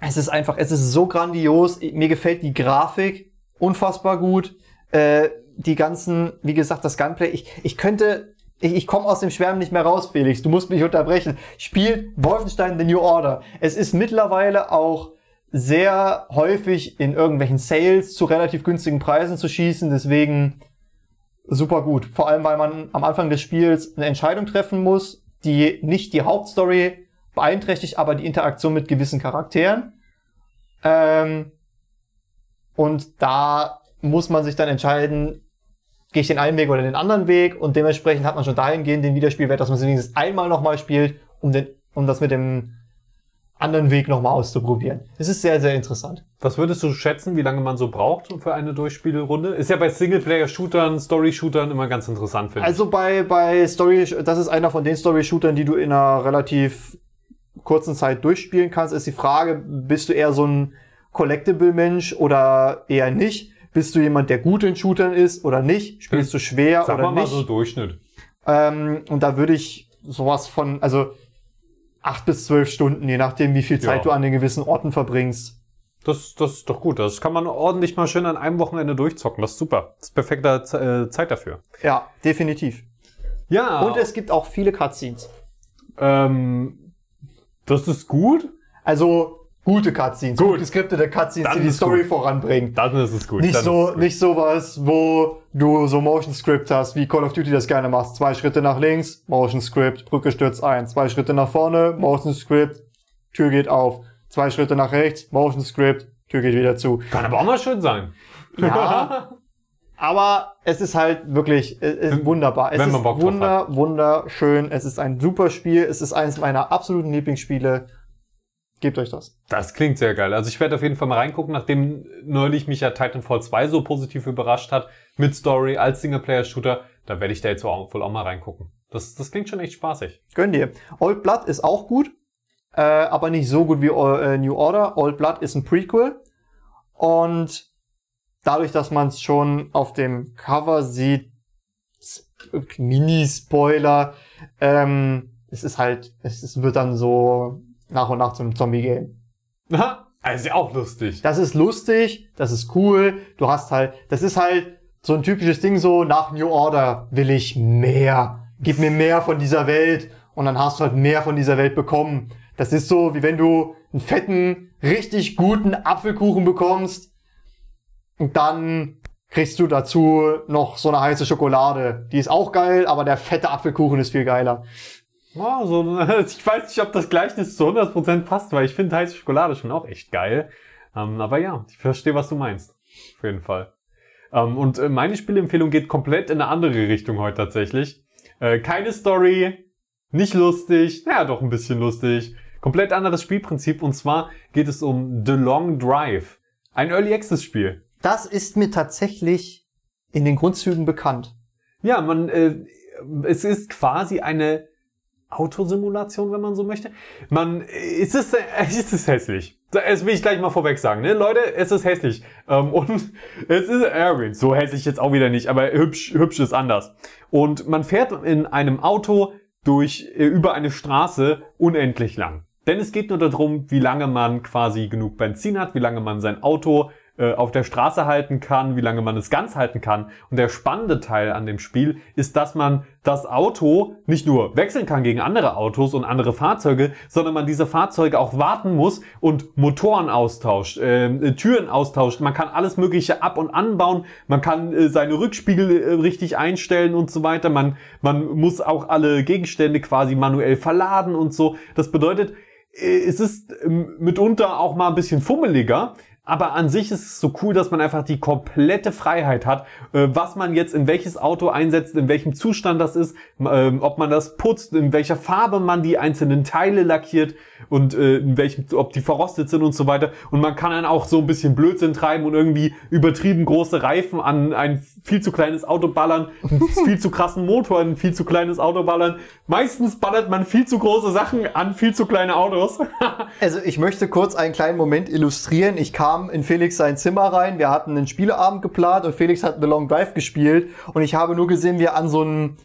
Es ist einfach, es ist so grandios. Mir gefällt die Grafik unfassbar gut. Äh, die ganzen, wie gesagt, das Gunplay. Ich, ich könnte, ich, ich komme aus dem Schwärmen nicht mehr raus, Felix. Du musst mich unterbrechen. Spielt Wolfenstein The New Order. Es ist mittlerweile auch sehr häufig in irgendwelchen Sales zu relativ günstigen Preisen zu schießen. Deswegen super gut. Vor allem, weil man am Anfang des Spiels eine Entscheidung treffen muss, die nicht die Hauptstory beeinträchtigt, aber die Interaktion mit gewissen Charakteren. Ähm, und da muss man sich dann entscheiden, gehe ich den einen Weg oder den anderen Weg und dementsprechend hat man schon dahingehend den Wiederspielwert, dass man es wenigstens einmal nochmal spielt, um, den, um das mit dem anderen Weg nochmal auszuprobieren. Es ist sehr, sehr interessant. Was würdest du schätzen, wie lange man so braucht für eine Durchspielrunde? Ist ja bei Singleplayer-Shootern, Story-Shootern immer ganz interessant, finde ich. Also bei, bei Story, das ist einer von den Story-Shootern, die du in einer relativ kurzen Zeit durchspielen kannst, ist die Frage, bist du eher so ein Collectible-Mensch oder eher nicht? Bist du jemand, der gut in Shootern ist oder nicht? Spielst du schwer Sag oder mal, mal nicht? so Durchschnitt. Ähm, und da würde ich sowas von, also acht bis zwölf Stunden, je nachdem, wie viel Zeit Ja. du an den gewissen Orten verbringst. Das, das ist doch gut. Das kann man ordentlich mal schön an einem Wochenende durchzocken. Das ist super. Das ist perfekte äh, Zeit dafür. Ja, definitiv. Ja. Und es gibt auch viele Cutscenes. ähm, das ist gut. Also gute Cutscenes, Gut. gut geskriptete Cutscenes, Dann die die Story gut. voranbringen. Dann ist es gut. Nicht Dann so, nicht sowas, wo du so Motion Script hast, wie Call of Duty das gerne machst. Zwei Schritte nach links, Motion Script, Brücke stürzt ein. Zwei Schritte nach vorne, Motion Script, Tür geht auf. Zwei Schritte nach rechts, Motion Script, Tür geht wieder zu. Kann aber auch mal schön sein. Ja, (laughs) aber es ist halt wirklich es ist wunderbar. Es ist wunder, wunderschön. Es ist ein super Spiel. Es ist eines meiner absoluten Lieblingsspiele. Gebt euch das. Das klingt sehr geil. Also ich werde auf jeden Fall mal reingucken, nachdem neulich mich ja Titanfall 2 so positiv überrascht hat, mit Story als Singleplayer-Shooter, da werde ich da jetzt auch, wohl auch mal reingucken. Das, das klingt schon echt spaßig. Gönn dir. Old Blood ist auch gut, äh, aber nicht so gut wie äh, New Order. Old Blood ist ein Prequel und dadurch, dass man es schon auf dem Cover sieht, Mini-Spoiler, ähm, es ist halt, es ist, wird dann so nach und nach zum Zombie-Game. Also auch lustig. Das ist lustig, das ist cool, du hast halt, das ist halt so ein typisches Ding so, nach New Order will ich mehr. Gib mir mehr von dieser Welt und dann hast du halt mehr von dieser Welt bekommen. Das ist so, wie wenn du einen fetten, richtig guten Apfelkuchen bekommst und dann kriegst du dazu noch so eine heiße Schokolade. Die ist auch geil, aber der fette Apfelkuchen ist viel geiler. Oh, so, (laughs) ich weiß nicht, ob das Gleichnis zu 100% passt, weil ich finde heiße Schokolade schon auch echt geil. Ähm, aber ja, ich verstehe, was du meinst. Auf jeden Fall. Ähm, und äh, meine Spielempfehlung geht komplett in eine andere Richtung heute tatsächlich. Äh, keine Story, nicht lustig, naja, doch ein bisschen lustig. Komplett anderes Spielprinzip und zwar geht es um The Long Drive. Ein Early Access Spiel. Das ist mir tatsächlich in den Grundzügen bekannt. Ja, man, äh, es ist quasi eine Autosimulation, wenn man so möchte. Man, es ist, (laughs) es ist hässlich. Das will ich gleich mal vorweg sagen, ne? Leute, es ist hässlich. Ähm, und (laughs) es ist, äh, so hässlich jetzt auch wieder nicht, aber hübsch, hübsch ist anders. Und man fährt in einem Auto durch, äh, über eine Straße unendlich lang. Denn es geht nur darum, wie lange man quasi genug Benzin hat, wie lange man sein Auto auf der Straße halten kann, wie lange man es ganz halten kann. Und der spannende Teil an dem Spiel ist, dass man das Auto nicht nur wechseln kann gegen andere Autos und andere Fahrzeuge, sondern man diese Fahrzeuge auch warten muss und Motoren austauscht, äh, Türen austauscht. Man kann alles Mögliche ab- und anbauen. Man kann äh, seine Rückspiegel äh, richtig einstellen und so weiter. Man, man muss auch alle Gegenstände quasi manuell verladen und so. Das bedeutet, äh, es ist ähm, mitunter auch mal ein bisschen fummeliger, aber an sich ist es so cool, dass man einfach die komplette Freiheit hat, äh, was man jetzt in welches Auto einsetzt, in welchem Zustand das ist, ähm, ob man das putzt, in welcher Farbe man die einzelnen Teile lackiert und äh, in welchem, ob die verrostet sind und so weiter. Und man kann dann auch so ein bisschen Blödsinn treiben und irgendwie übertrieben große Reifen an ein viel zu kleines Auto ballern, einen (laughs) viel zu krassen Motor an ein viel zu kleines Auto ballern. Meistens ballert man viel zu große Sachen an viel zu kleine Autos. (laughs) also ich möchte kurz einen kleinen Moment illustrieren. Ich kam in Felix sein Zimmer rein. Wir hatten einen Spieleabend geplant und Felix hat The Long Drive gespielt. Und ich habe nur gesehen, wie er an so einem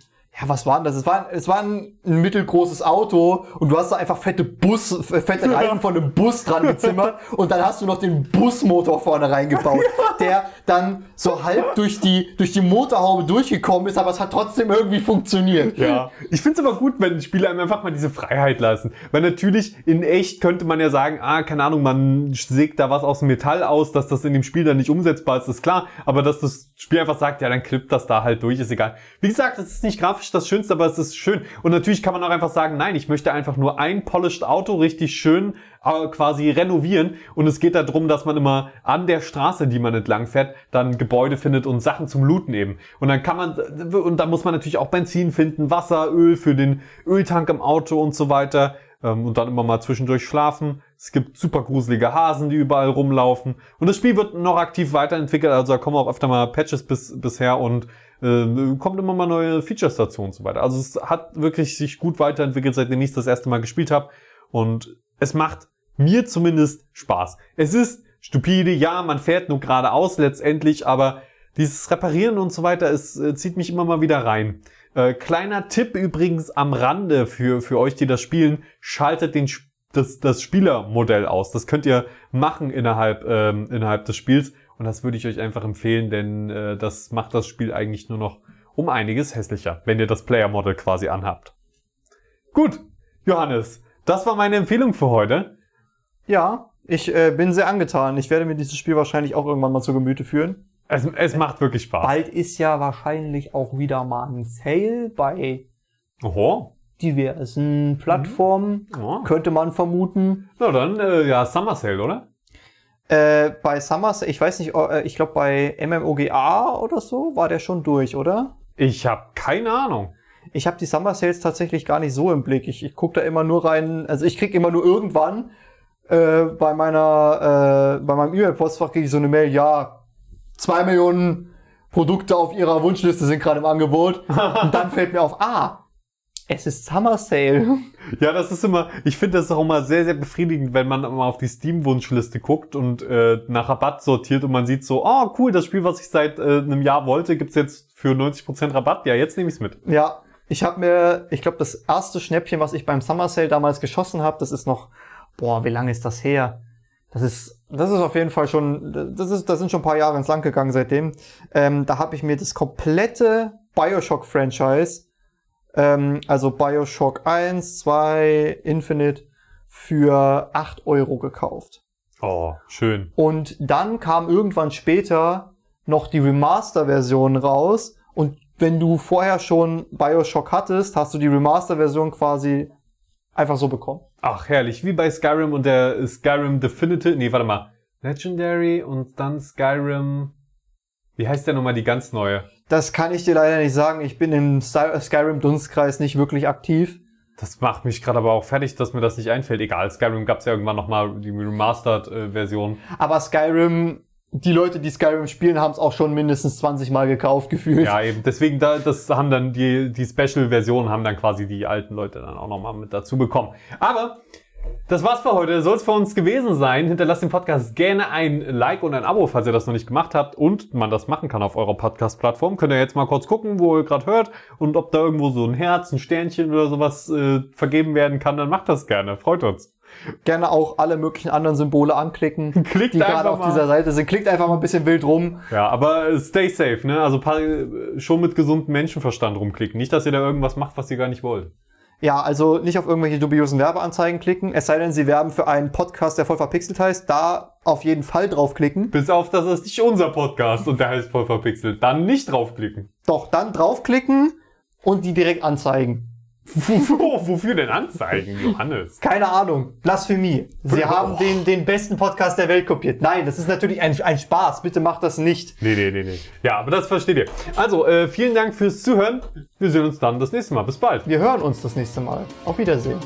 ja, was war denn das? Es war, es war ein, ein mittelgroßes Auto und du hast da einfach fette Bus, fette Reifen von einem Bus dran gezimmert (laughs) und dann hast du noch den Busmotor vorne reingebaut, der dann so halb durch die, durch die Motorhaube durchgekommen ist, aber es hat trotzdem irgendwie funktioniert. Ja. Ich finde es aber gut, wenn Spieler einem einfach mal diese Freiheit lassen. Weil natürlich in echt könnte man ja sagen, ah, keine Ahnung, man sägt da was aus dem Metall aus, dass das in dem Spiel dann nicht umsetzbar ist, ist klar. Aber dass das Spiel einfach sagt, ja, dann klippt das da halt durch, ist egal. Wie gesagt, es ist nicht grafisch grafisch das Schönste, aber es ist schön. Und natürlich kann man auch einfach sagen, nein, ich möchte einfach nur ein polished Auto richtig schön äh, quasi renovieren. Und es geht darum, dass man immer an der Straße, die man entlang fährt, dann Gebäude findet und Sachen zum Looten eben. Und dann kann man, und da muss man natürlich auch Benzin finden, Wasser, Öl für den Öltank im Auto und so weiter ähm, und dann immer mal zwischendurch schlafen. Es gibt super gruselige Hasen, die überall rumlaufen. Und das Spiel wird noch aktiv weiterentwickelt, also da kommen auch öfter mal Patches bis, bisher und äh, kommt immer mal neue Features dazu und so weiter. Also es hat wirklich sich gut weiterentwickelt, seitdem ich das erste Mal gespielt habe. Und es macht mir zumindest Spaß. Es ist stupide, ja, man fährt nur geradeaus letztendlich, aber dieses Reparieren und so weiter, es äh, zieht mich immer mal wieder rein. Äh, kleiner Tipp übrigens am Rande für, für euch, die das spielen, schaltet den, das, das Spielermodell aus. Das könnt ihr machen innerhalb, ähm, innerhalb des Spiels und das würde ich euch einfach empfehlen, denn äh, das macht das Spiel eigentlich nur noch um einiges hässlicher, wenn ihr das Player-Model quasi anhabt. Gut, Johannes, das war meine Empfehlung für heute. Ja, ich äh, bin sehr angetan. Ich werde mir dieses Spiel wahrscheinlich auch irgendwann mal zu Gemüte führen. Es, es macht wirklich Spaß. Bald ist ja wahrscheinlich auch wieder mal ein Sale bei Oho. diversen Plattformen. Mhm. Oh. Könnte man vermuten. Na dann, äh, ja, Summer Sale, oder? Äh, bei Summers, ich weiß nicht, äh, ich glaube bei MMOGA oder so war der schon durch, oder? Ich habe keine Ahnung. Ich habe die Summer Sales tatsächlich gar nicht so im Blick. Ich, ich gucke da immer nur rein, also ich krieg immer nur irgendwann äh, bei meiner, äh, bei meinem E-Mail-Postfach kriege ich so eine Mail, ja, zwei Millionen Produkte auf ihrer Wunschliste sind gerade im Angebot. (laughs) Und dann fällt mir auf, ah, es ist Summer Sale. Ja, das ist immer, ich finde das auch immer sehr, sehr befriedigend, wenn man mal auf die Steam-Wunschliste guckt und äh, nach Rabatt sortiert und man sieht so, oh cool, das Spiel, was ich seit äh, einem Jahr wollte, gibt's jetzt für 90% Rabatt. Ja, jetzt nehme ich's mit. Ja, ich habe mir, ich glaube, das erste Schnäppchen, was ich beim Summer Sale damals geschossen habe, das ist noch, boah, wie lange ist das her? Das ist, das ist auf jeden Fall schon, das ist, das sind schon ein paar Jahre ins Land gegangen seitdem. Ähm, da habe ich mir das komplette Bioshock-Franchise, ähm, also Bioshock 1, 2, Infinite, für 8 Euro gekauft. Oh, schön. Und dann kam irgendwann später noch die Remaster-Version raus. Und wenn du vorher schon Bioshock hattest, hast du die Remaster-Version quasi einfach so bekommen. Ach, herrlich. Wie bei Skyrim und der Skyrim Definitive. Nee, warte mal. Legendary und dann Skyrim. Wie heißt der nochmal die ganz neue? Das kann ich dir leider nicht sagen. Ich bin im Sky- Skyrim-Dunstkreis nicht wirklich aktiv. Das macht mich gerade aber auch fertig, dass mir das nicht einfällt. Egal, Skyrim gab's ja irgendwann nochmal die Remastered-Version. Aber Skyrim, die Leute, die Skyrim spielen, haben es auch schon mindestens 20 Mal gekauft, gefühlt. Ja, eben. Deswegen, da, das haben dann die, die Special-Versionen haben dann quasi die alten Leute dann auch nochmal mit dazu bekommen. Aber das war's für heute. Soll es für uns gewesen sein. Hinterlasst dem Podcast gerne ein Like und ein Abo, falls ihr das noch nicht gemacht habt und man das machen kann auf eurer Podcast-Plattform. Könnt ihr jetzt mal kurz gucken, wo ihr gerade hört und ob da irgendwo so ein Herz, ein Sternchen oder sowas äh, vergeben werden kann, dann macht das gerne. Freut uns. Gerne auch alle möglichen anderen Symbole anklicken, (laughs) Klickt die gerade auf mal. dieser Seite sind. Klickt einfach mal ein bisschen wild rum. Ja, aber stay safe, ne? Also schon mit gesundem Menschenverstand rumklicken. Nicht, dass ihr da irgendwas macht, was ihr gar nicht wollt. Ja, also nicht auf irgendwelche dubiosen Werbeanzeigen klicken, es sei denn, sie werben für einen Podcast, der voll verpixelt heißt. Da auf jeden Fall draufklicken. Bis auf, dass es nicht unser Podcast und der heißt voll verpixelt. Dann nicht draufklicken. Doch, dann draufklicken und die direkt anzeigen. Wo, wofür denn Anzeigen, Johannes? Keine Ahnung. Blasphemie. Sie haben den, den besten Podcast der Welt kopiert. Nein, das ist natürlich ein, ein Spaß. Bitte macht das nicht. Nee, nee, nee, nee. Ja, aber das versteht ihr. Also, äh, vielen Dank fürs Zuhören. Wir sehen uns dann das nächste Mal. Bis bald. Wir hören uns das nächste Mal. Auf Wiedersehen.